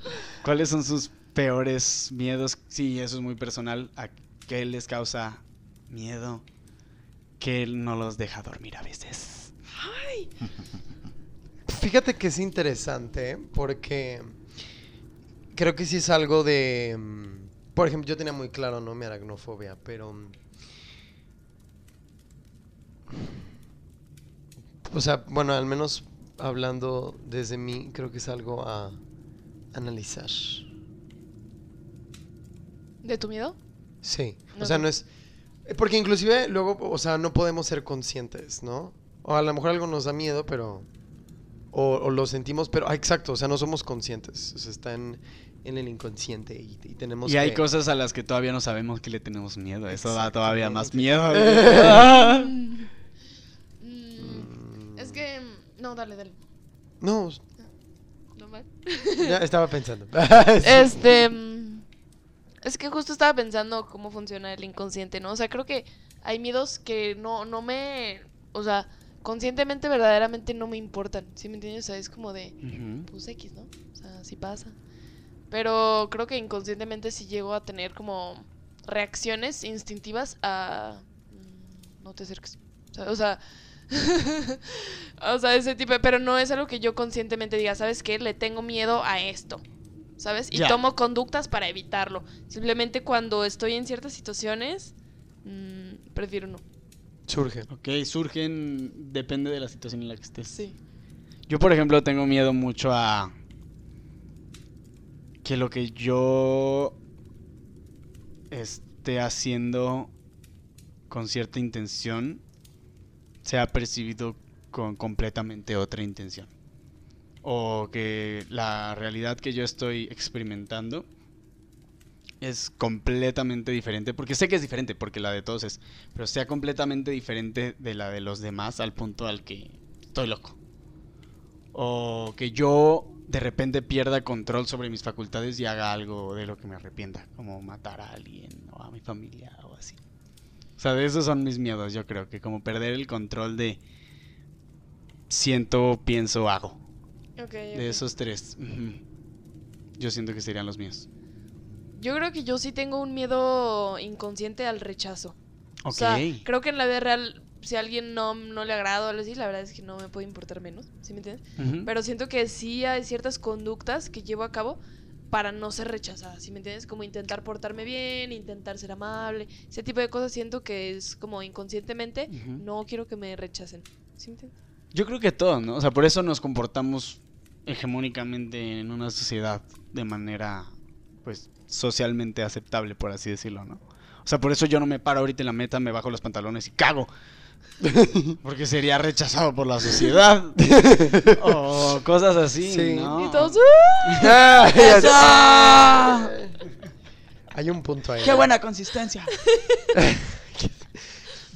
¿Cuáles son sus peores miedos? Sí, eso es muy personal. ¿A qué les causa miedo? ¿Qué no los deja dormir a veces? Fíjate que es interesante, porque creo que sí es algo de... mm, Por ejemplo, yo tenía muy claro, ¿no? Mi aracnofobia, pero... mm, O sea, bueno, al menos hablando desde mí, creo que es algo a analizar. ¿De tu miedo? Sí, o sea, no es... Porque inclusive luego, o sea, no podemos ser conscientes, ¿no? O a lo mejor algo nos da miedo, pero... O, o lo sentimos, pero... ah, exacto, o sea, no somos conscientes. O sea, está en, en el inconsciente y, y tenemos Y hay cosas a las que todavía no sabemos que le tenemos miedo. Eso da todavía más miedo. Mm, es que... No, dale, dale. No, No mal. ya estaba pensando. Sí. Este. mm, Es que justo estaba pensando cómo funciona el inconsciente, ¿no? O sea, creo que hay miedos que no, no me. O sea, conscientemente, verdaderamente no me importan. ¿Sí me entiendes? O sea, es como de. Pues X, ¿no? O sea, sí pasa. Pero creo que inconscientemente sí llego a tener como reacciones instintivas a. mm, No te acerques. O sea, o sea, ese tipo. de- Pero no es algo que yo conscientemente diga, ¿sabes qué? Le tengo miedo a esto. ¿Sabes? Y tomo conductas para evitarlo. Simplemente cuando estoy en ciertas situaciones, mm, prefiero no. Surge. Ok, surgen, depende de la situación en la que estés. Sí. Yo, por ejemplo, tengo miedo mucho a que lo que yo esté haciendo con cierta intención sea percibido con completamente otra intención. O que la realidad que yo estoy experimentando es completamente diferente, porque sé que es diferente, porque la de todos es, pero sea completamente diferente de la de los demás al punto al que estoy loco. O que yo de repente pierda control sobre mis facultades y haga algo de lo que me arrepienta, como matar a alguien o a mi familia o así. O sea, de esos son mis miedos, yo creo, que como perder el control de siento, pienso, hago. Ok, De ok. esos tres. Yo siento que serían los míos. Yo creo que yo sí tengo un miedo inconsciente al rechazo. Ok. O sea, creo que en la vida real, si a alguien no, no le agrada o algo así, la verdad es que no me puede importar menos, ¿sí me entiendes? Pero siento que sí hay ciertas conductas que llevo a cabo para no ser rechazada, ¿sí me entiendes? Como intentar portarme bien, intentar ser amable, ese tipo de cosas siento que es como inconscientemente, no quiero que me rechacen, ¿sí me entiendes? Yo creo que todos, ¿no? O sea, por eso nos comportamos hegemónicamente en una sociedad de manera, pues, socialmente aceptable, por así decirlo, ¿no? O sea, por eso yo no me paro ahorita en la meta, me bajo los pantalones y cago. Porque sería rechazado por la sociedad. o cosas así, Sí. ¿no? Y todos, Ah. Hay un punto ahí. ¡Qué buena consistencia!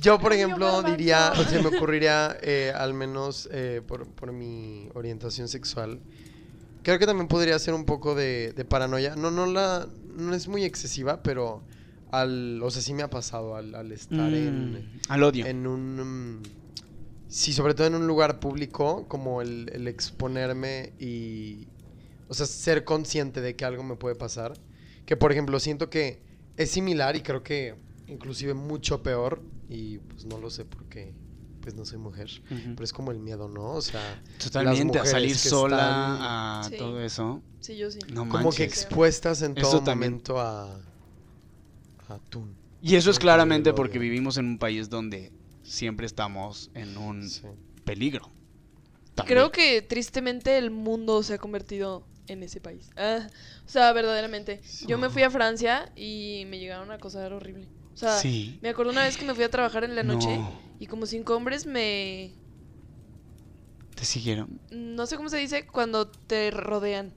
Yo, por ejemplo, diría, o se me ocurriría, eh, al menos eh, por, por mi orientación sexual, creo que también podría ser un poco de, de paranoia. No, no la, no es muy excesiva, pero al, o sea, sí me ha pasado al, al estar en, Mm, al odio. en un, sí, sobre todo en un lugar público, como el, el exponerme y, o sea, ser consciente de que algo me puede pasar. Que, por ejemplo, siento que es similar y creo que inclusive mucho peor y pues no lo sé porque pues no soy mujer. Pero es como el miedo, ¿no? O sea, Totalmente, a salir sola, están a Sí. todo eso. sí, yo sí. No como que expuestas en Eso todo también. momento a, a tú. Y eso es claramente porque vivimos en un país donde siempre estamos en un Sí. peligro. También. Creo que tristemente el mundo se ha convertido en ese país. Ah, o sea, verdaderamente. Yo me fui a Francia y me llegaron a acosar horrible. O sea, Sí. me acuerdo una vez que me fui a trabajar en la noche No. y como cinco hombres me... ¿Te siguieron? No sé cómo se dice cuando te rodean.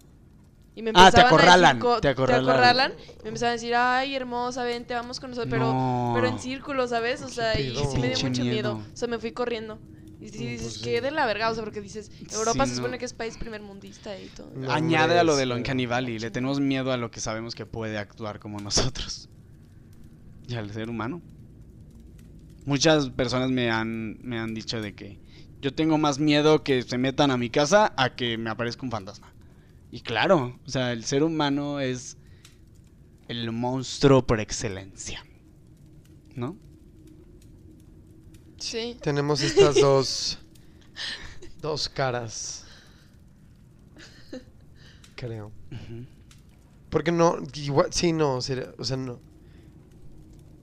Y me Ah, te empezaban a decir acorralan, te acorralan. acorralan, Me empezaban a decir, ay, hermosa, vente, vamos con nosotros. Pero, No. pero en círculo, ¿sabes? O sea, y sí me dio mucho miedo. miedo. O sea, me fui corriendo. Y No, dices, pues sí. qué de la verga, o sea, porque dices, Europa Sí, se no. supone que es país primermundista y todo. Añade a lo de Uncanny Valley. Le tenemos miedo a lo que sabemos que puede actuar como nosotros. Y al ser humano. Muchas personas me han, me han dicho de que yo tengo más miedo que se metan a mi casa a que me aparezca un fantasma. Y claro, o sea, el ser humano es el monstruo por excelencia. ¿No? Sí. Tenemos estas dos Dos caras. Creo. Porque no, igual, sí, no, sería- o sea, no.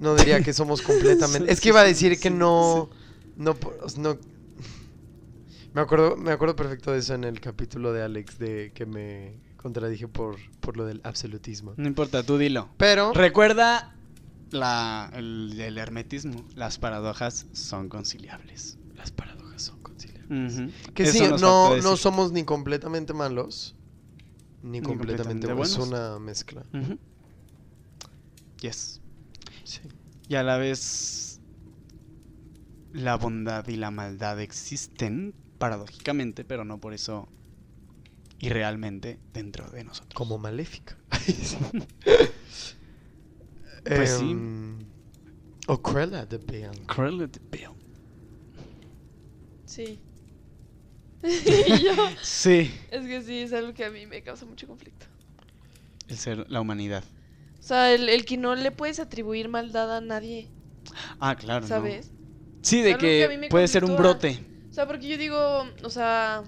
No diría que somos completamente. es que iba a decir que no, no, no. Me acuerdo, me acuerdo perfecto de eso en el capítulo de Alex de que me contradije por, por lo del absolutismo. No importa, tú dilo. Pero Recuerda la, el, el hermetismo. Las paradojas son conciliables. las paradojas son conciliables. Que Eso sí, no, no somos ni completamente malos, ni, Ni completamente, completamente buenos. Es una mezcla. Yes. Y a la vez la bondad y la maldad existen paradójicamente, pero no por eso irrealmente dentro de nosotros. Como maléfica. Pues sí. Em, O Cruella de Vil. Cruella de Vil. Sí. Y yo, Sí, es que sí, es algo que a mí me causa mucho conflicto. el ser la humanidad. O sea, el, el que no le puedes atribuir maldad a nadie, Ah, claro. ¿no? ¿sabes? Sí, Es de que que puede ser un brote. O sea, porque yo digo, o sea,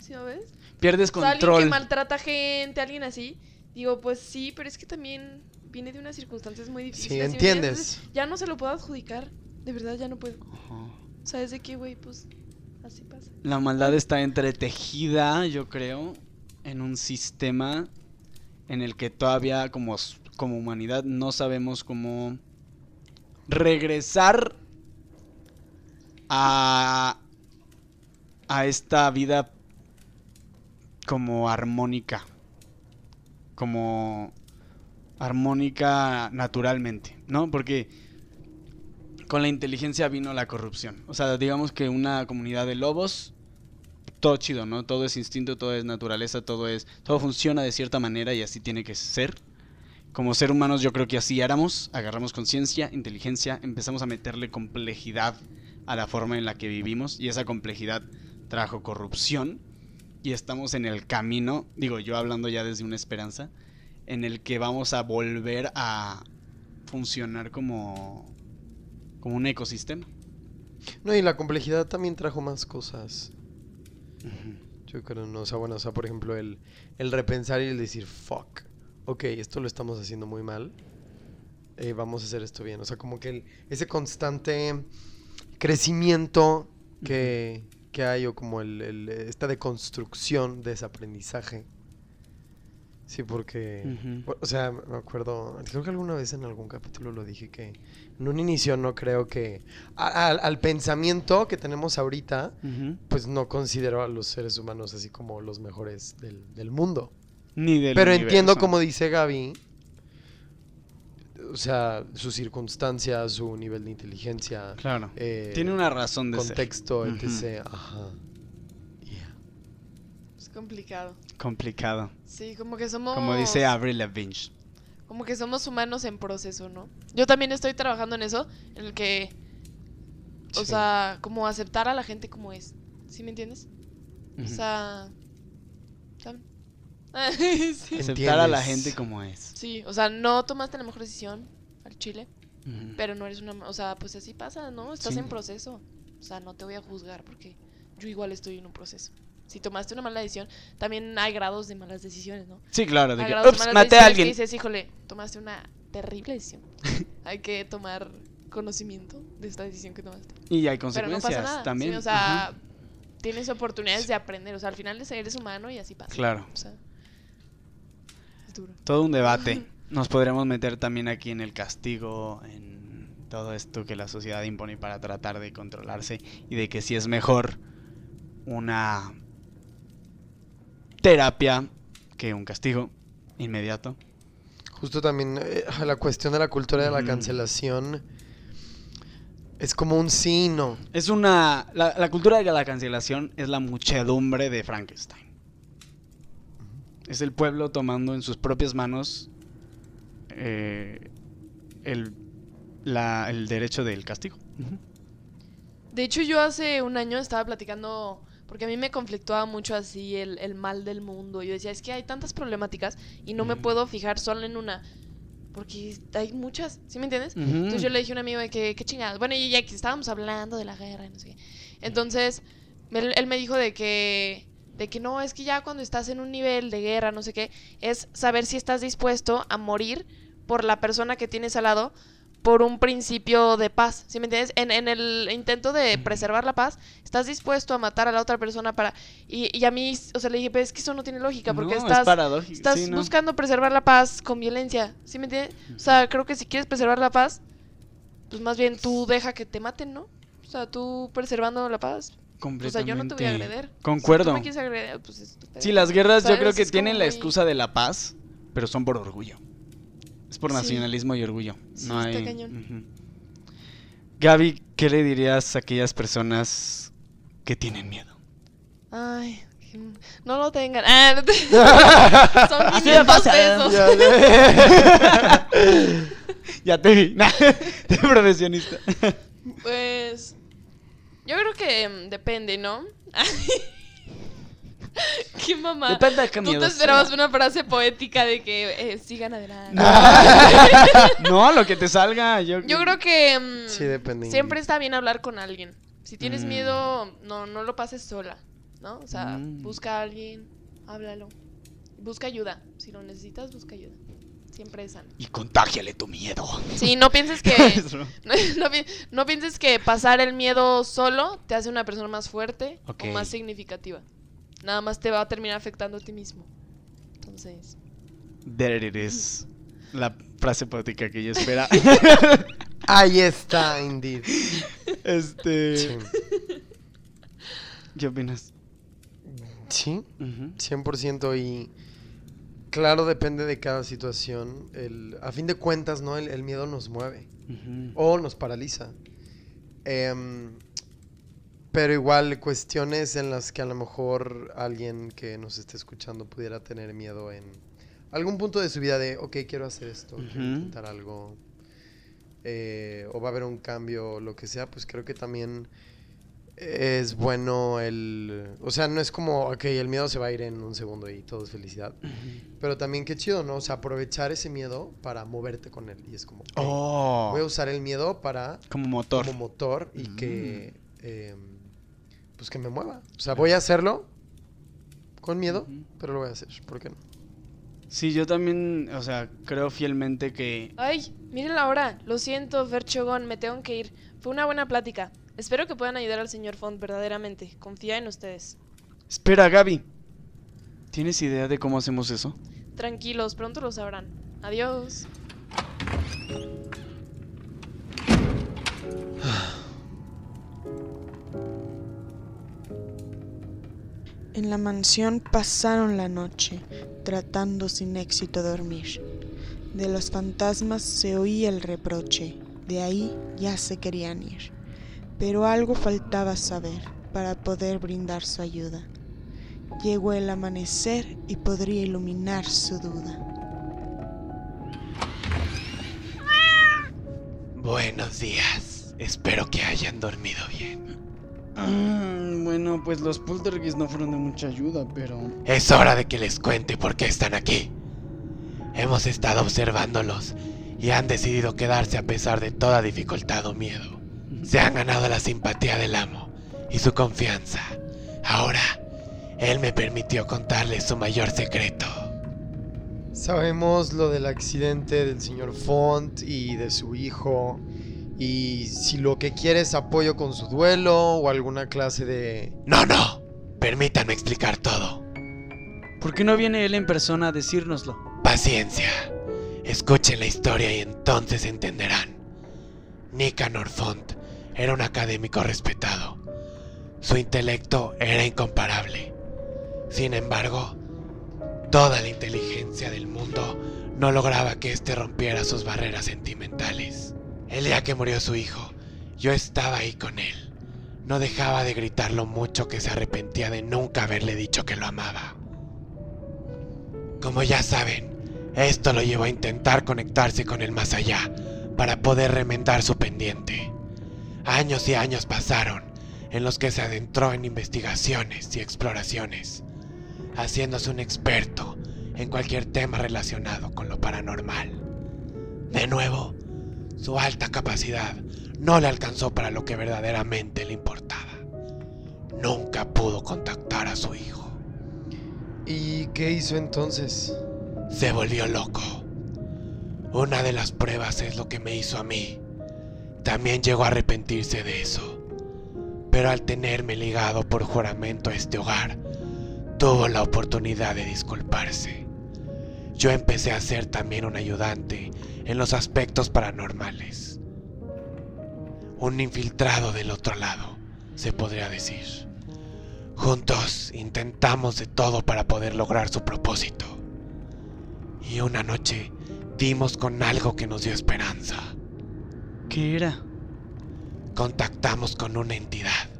¿sí lo ves? Pierdes O sea, alguien control. que maltrata gente, alguien así, digo, pues sí, pero es que también viene de unas circunstancias muy difíciles. Sí, ¿sí me entiendes. Ya no se lo puedo adjudicar, de verdad ya no puedo. Ajá. ¿Sabes de qué, güey? Pues así pasa. La maldad está entretejida, yo creo, en un sistema en el que todavía como, como humanidad no sabemos cómo regresar a, a esta vida como armónica, como armónica naturalmente, ¿no? Porque con la inteligencia vino la corrupción. O sea, digamos que una comunidad de lobos, todo chido, ¿no? Todo es instinto, todo es naturaleza, todo es, todo funciona de cierta manera y así tiene que ser. Como ser humanos yo creo que así éramos, agarramos conciencia, inteligencia, empezamos a meterle complejidad a la forma en la que vivimos y esa complejidad trajo corrupción y estamos en el camino, digo yo hablando ya desde una esperanza, en el que vamos a volver a funcionar como, como un ecosistema. No, y la complejidad también trajo más cosas. Yo creo, no, o sea, bueno, o sea, por ejemplo, el, el repensar y el decir, fuck, ok, esto lo estamos haciendo muy mal, eh, vamos a hacer esto bien. O sea, como que el- ese constante crecimiento que, que hay, o como el, el- esta deconstrucción de ese aprendizaje. Sí, porque, o sea, me acuerdo, creo que alguna vez en algún capítulo lo dije que en un inicio no creo que, a- al- al pensamiento que tenemos ahorita, pues no considero a los seres humanos así como los mejores del, del mundo. Ni del Pero entiendo como dice Gaby, o sea, sus circunstancias, su nivel de inteligencia, Claro. eh, Tiene una razón de ser. contexto, etc. Ajá. Yeah. Es complicado. Complicado. Sí, como que somos... Como dice Avril Lavigne. Como que somos humanos en proceso, ¿no? Yo también estoy trabajando en eso, en el que... O Sí. sea, como aceptar a la gente como es. ¿Sí me entiendes? O sea... Sí. Aceptar a la gente como es. Sí, o sea, no tomaste la mejor decisión al chile, pero no eres una... O sea, pues así pasa, ¿no? Estás Sí. en proceso. O sea, no te voy a juzgar porque yo igual estoy en un proceso. Si tomaste una mala decisión, también hay grados de malas decisiones, ¿no? Sí, claro. De Hay que, de ups, maté a decisiones que alguien. dices, híjole, tomaste una terrible decisión. hay que tomar conocimiento de esta decisión que tomaste. Y hay Pero no consecuencias pasa nada. también. sí, o sea, Ajá. tienes oportunidades de aprender. O sea, al final eres humano y así pasa. Claro. O sea, es duro. Todo un debate. Nos podremos meter también aquí en el castigo, en todo esto que la sociedad impone para tratar de controlarse y de que si es mejor una terapia que un castigo inmediato. Justo también eh, la cuestión de la cultura de la Ujú. cancelación es como un sí no. Es una... La, la cultura de la cancelación es la muchedumbre de Frankenstein. Es el pueblo tomando en sus propias manos eh, el, la- el derecho del castigo. De hecho, yo hace un año estaba platicando, porque a mí me conflictuaba mucho así el, el mal del mundo. Yo decía, es que hay tantas problemáticas y no me puedo fijar solo en una. Porque hay muchas, ¿sí me entiendes? Entonces yo le dije a un amigo de que, qué chingados. Bueno, y ya que estábamos hablando de la guerra y no sé qué. Entonces, él, él me dijo de que de que no, es que ya cuando estás en un nivel de guerra, no sé qué, es saber si estás dispuesto a morir por la persona que tienes al lado por un principio de paz, ¿sí me entiendes? En, en el intento de preservar la paz, estás dispuesto a matar a la otra persona para... Y, y a mí, o sea, le dije, pero es que eso no tiene lógica, porque No, es estás, paradójico, estás sí, ¿no? buscando preservar la paz con violencia, ¿sí me entiendes? O sea, creo que si quieres preservar la paz, pues más bien tú deja que te maten, ¿no? O sea, tú preservando la paz. O sea, yo no te voy a Completamente. agreder. Concuerdo. Si tú me quieres agredir, pues es tu pedo. Sí, las guerras yo creo que tienen la excusa de la paz, pero son por orgullo. Es por Sí. nacionalismo y orgullo. Sí, no está hay... cañón. Gaby, ¿qué le dirías a aquellas personas que tienen miedo? Ay, no lo tengan. Ah, no te- Son Así 500 me pasa. pesos. ya te vi. de profesionista. Pues. Yo creo que mm, depende, ¿no? Qué mamá. Depende de qué Tú miedo te esperabas sea. una frase poética de que eh, sigan adelante. no, lo que te salga. Yo, Yo creo que mm, Sí, depende. siempre está bien hablar con alguien. Si tienes Mm. miedo, no, no lo pases sola, ¿no? O sea, Mm. busca a alguien, háblalo. Busca ayuda. Si lo necesitas, busca ayuda. Siempre es sano. Y contágiale tu miedo. Sí, no pienses que no, no pi- no pienses que pasar el miedo solo te hace una persona más fuerte o más significativa. Nada más te va a terminar afectando a ti mismo. Entonces, There it is. La frase poética que yo espera. Ahí está, indeed. este. Sí. ¿Qué opinas? Sí, Ujú. 100% y claro, depende de cada situación. El, a fin de cuentas, ¿no? El, el miedo nos mueve o nos paraliza. Em, pero igual cuestiones en las que a lo mejor alguien que nos esté escuchando pudiera tener miedo en algún punto de su vida de, ok, quiero hacer esto, quiero intentar algo, eh, o va a haber un cambio, lo que sea, pues creo que también es bueno el... O sea, no es como, ok, el miedo se va a ir en un segundo y todo es felicidad. Pero también qué chido, ¿no? O sea, aprovechar ese miedo para moverte con él. Y es como, Oh. voy a usar el miedo para Como motor. como motor y que eh, pues que me mueva. O sea, voy a hacerlo con miedo, pero lo voy a hacer. ¿Por qué no? Sí, yo también, o sea, creo fielmente que... ay, miren la hora. Lo siento, Ferchogón, me tengo que ir. Fue una buena plática. Espero que puedan ayudar al señor Font verdaderamente. Confía en ustedes. Espera, Gaby. ¿Tienes idea de cómo hacemos eso? Tranquilos, pronto lo sabrán. Adiós. En la mansión pasaron la noche, tratando sin éxito dormir. De los fantasmas se oía el reproche, de ahí ya se querían ir. Pero algo faltaba saber para poder brindar su ayuda. Llegó el amanecer y podría iluminar su duda. Buenos días. Espero que hayan dormido bien. Mm, bueno, pues los poltergeists no fueron de mucha ayuda, pero... Es hora de que les cuente por qué están aquí. Hemos estado observándolos y han decidido quedarse a pesar de toda dificultad o miedo. Se han ganado la simpatía del amo y su confianza. Ahora, él me permitió contarles su mayor secreto. Sabemos lo del accidente del señor Font y de su hijo. Y si lo que quiere es apoyo con su duelo o alguna clase de... No, no. Permítanme explicar todo. ¿Por qué no viene él en persona a decírnoslo? Paciencia. Escuchen la historia y entonces entenderán. Nicanor Font era un académico respetado. Su intelecto era incomparable. Sin embargo, toda la inteligencia del mundo no lograba que éste rompiera sus barreras sentimentales. El día que murió su hijo, yo estaba ahí con él. No dejaba de gritar lo mucho que se arrepentía de nunca haberle dicho que lo amaba. Como ya saben, esto lo llevó a intentar conectarse con el más allá para poder remendar su pendiente. Años y años pasaron en los que se adentró en investigaciones y exploraciones, haciéndose un experto en cualquier tema relacionado con lo paranormal. De nuevo, su alta capacidad no le alcanzó para lo que verdaderamente le importaba. nunca pudo contactar a su hijo. ¿Y qué hizo entonces? Se volvió loco. Una de las pruebas es lo que me hizo a mí. También llegó a arrepentirse de eso. Pero al tenerme ligado por juramento a este hogar, tuvo la oportunidad de disculparse. Yo empecé a ser también un ayudante en los aspectos paranormales. Un infiltrado del otro lado, se podría decir. Juntos intentamos de todo para poder lograr su propósito. Y una noche dimos con algo que nos dio esperanza. ¿Qué era? Contactamos con una entidad.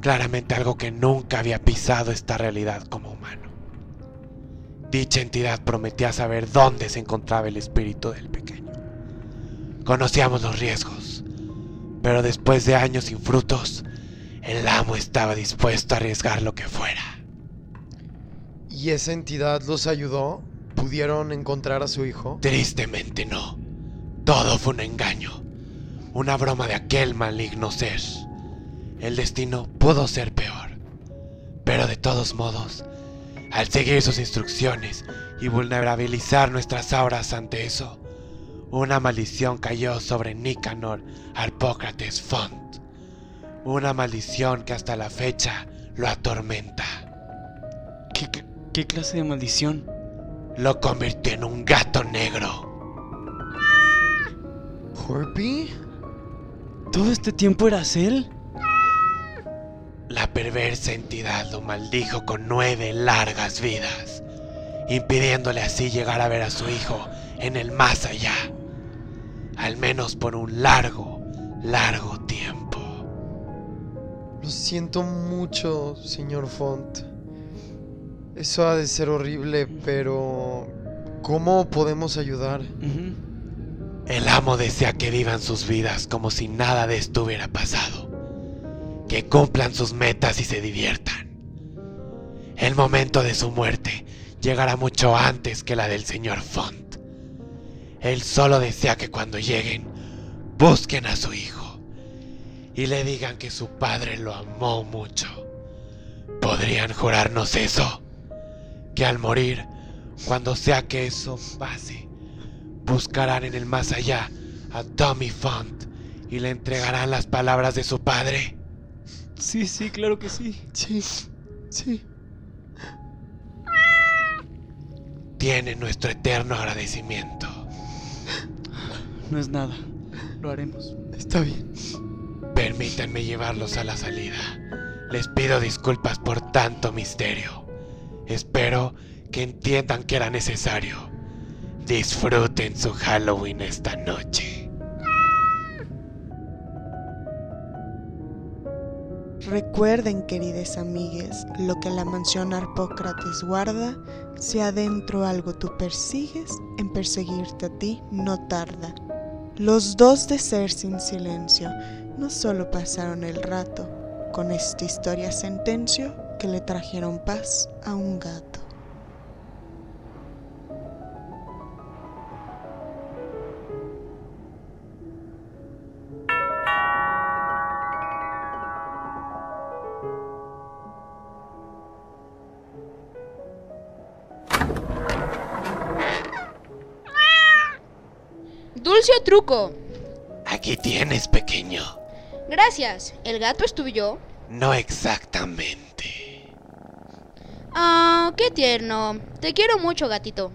Claramente algo que nunca había pisado esta realidad como. Dicha entidad prometía saber dónde se encontraba el espíritu del pequeño. Conocíamos los riesgos, pero después de años sin frutos, el amo estaba dispuesto a arriesgar lo que fuera. ¿Y esa entidad los ayudó? ¿Pudieron encontrar a su hijo? Tristemente no. Todo fue un engaño. Una broma de aquel maligno ser. El destino pudo ser peor. Pero de todos modos, al seguir sus instrucciones y vulnerabilizar nuestras auras ante eso, una maldición cayó sobre Nicanor Arpócrates Font. Una maldición que hasta la fecha lo atormenta. ¿Qué, qué- qué clase de maldición? Lo convirtió en un gato negro. ¿Horpy? ¿Todo este tiempo eras él? La perversa entidad lo maldijo con nueve largas vidas, impidiéndole así llegar a ver a su hijo en el más allá, al menos por un largo, largo tiempo. Lo siento mucho, señor Font. Eso ha de ser horrible, pero... ¿Cómo podemos ayudar? El amo desea que vivan sus vidas como si nada de esto hubiera pasado, que cumplan sus metas y se diviertan. El momento de su muerte llegará mucho antes que la del señor Font. Él solo desea que cuando lleguen busquen a su hijo y le digan que su padre lo amó mucho. ¿Podrían jurarnos eso? Que al morir, cuando sea que eso pase, buscarán en el más allá a Tommy Font y le entregarán las palabras de su padre. Sí, sí, claro que sí. Sí, sí. Tiene nuestro eterno agradecimiento. No es nada. Lo haremos. Está bien. Permítanme llevarlos a la salida. Les pido disculpas por tanto misterio. Espero que entiendan que era necesario. Disfruten su Halloween esta noche. Recuerden, queridas amigues, lo que la mansión Arpócrates guarda, si adentro algo tú persigues, en perseguirte a ti no tarda. Los dos de ser sin silencio no solo pasaron el rato, con esta historia sentencio que le trajeron paz a un gato. Dulce o truco. Aquí tienes, pequeño. Gracias. ¿El gato es tuyo? No exactamente. Ah, qué tierno. Te quiero mucho, gatito.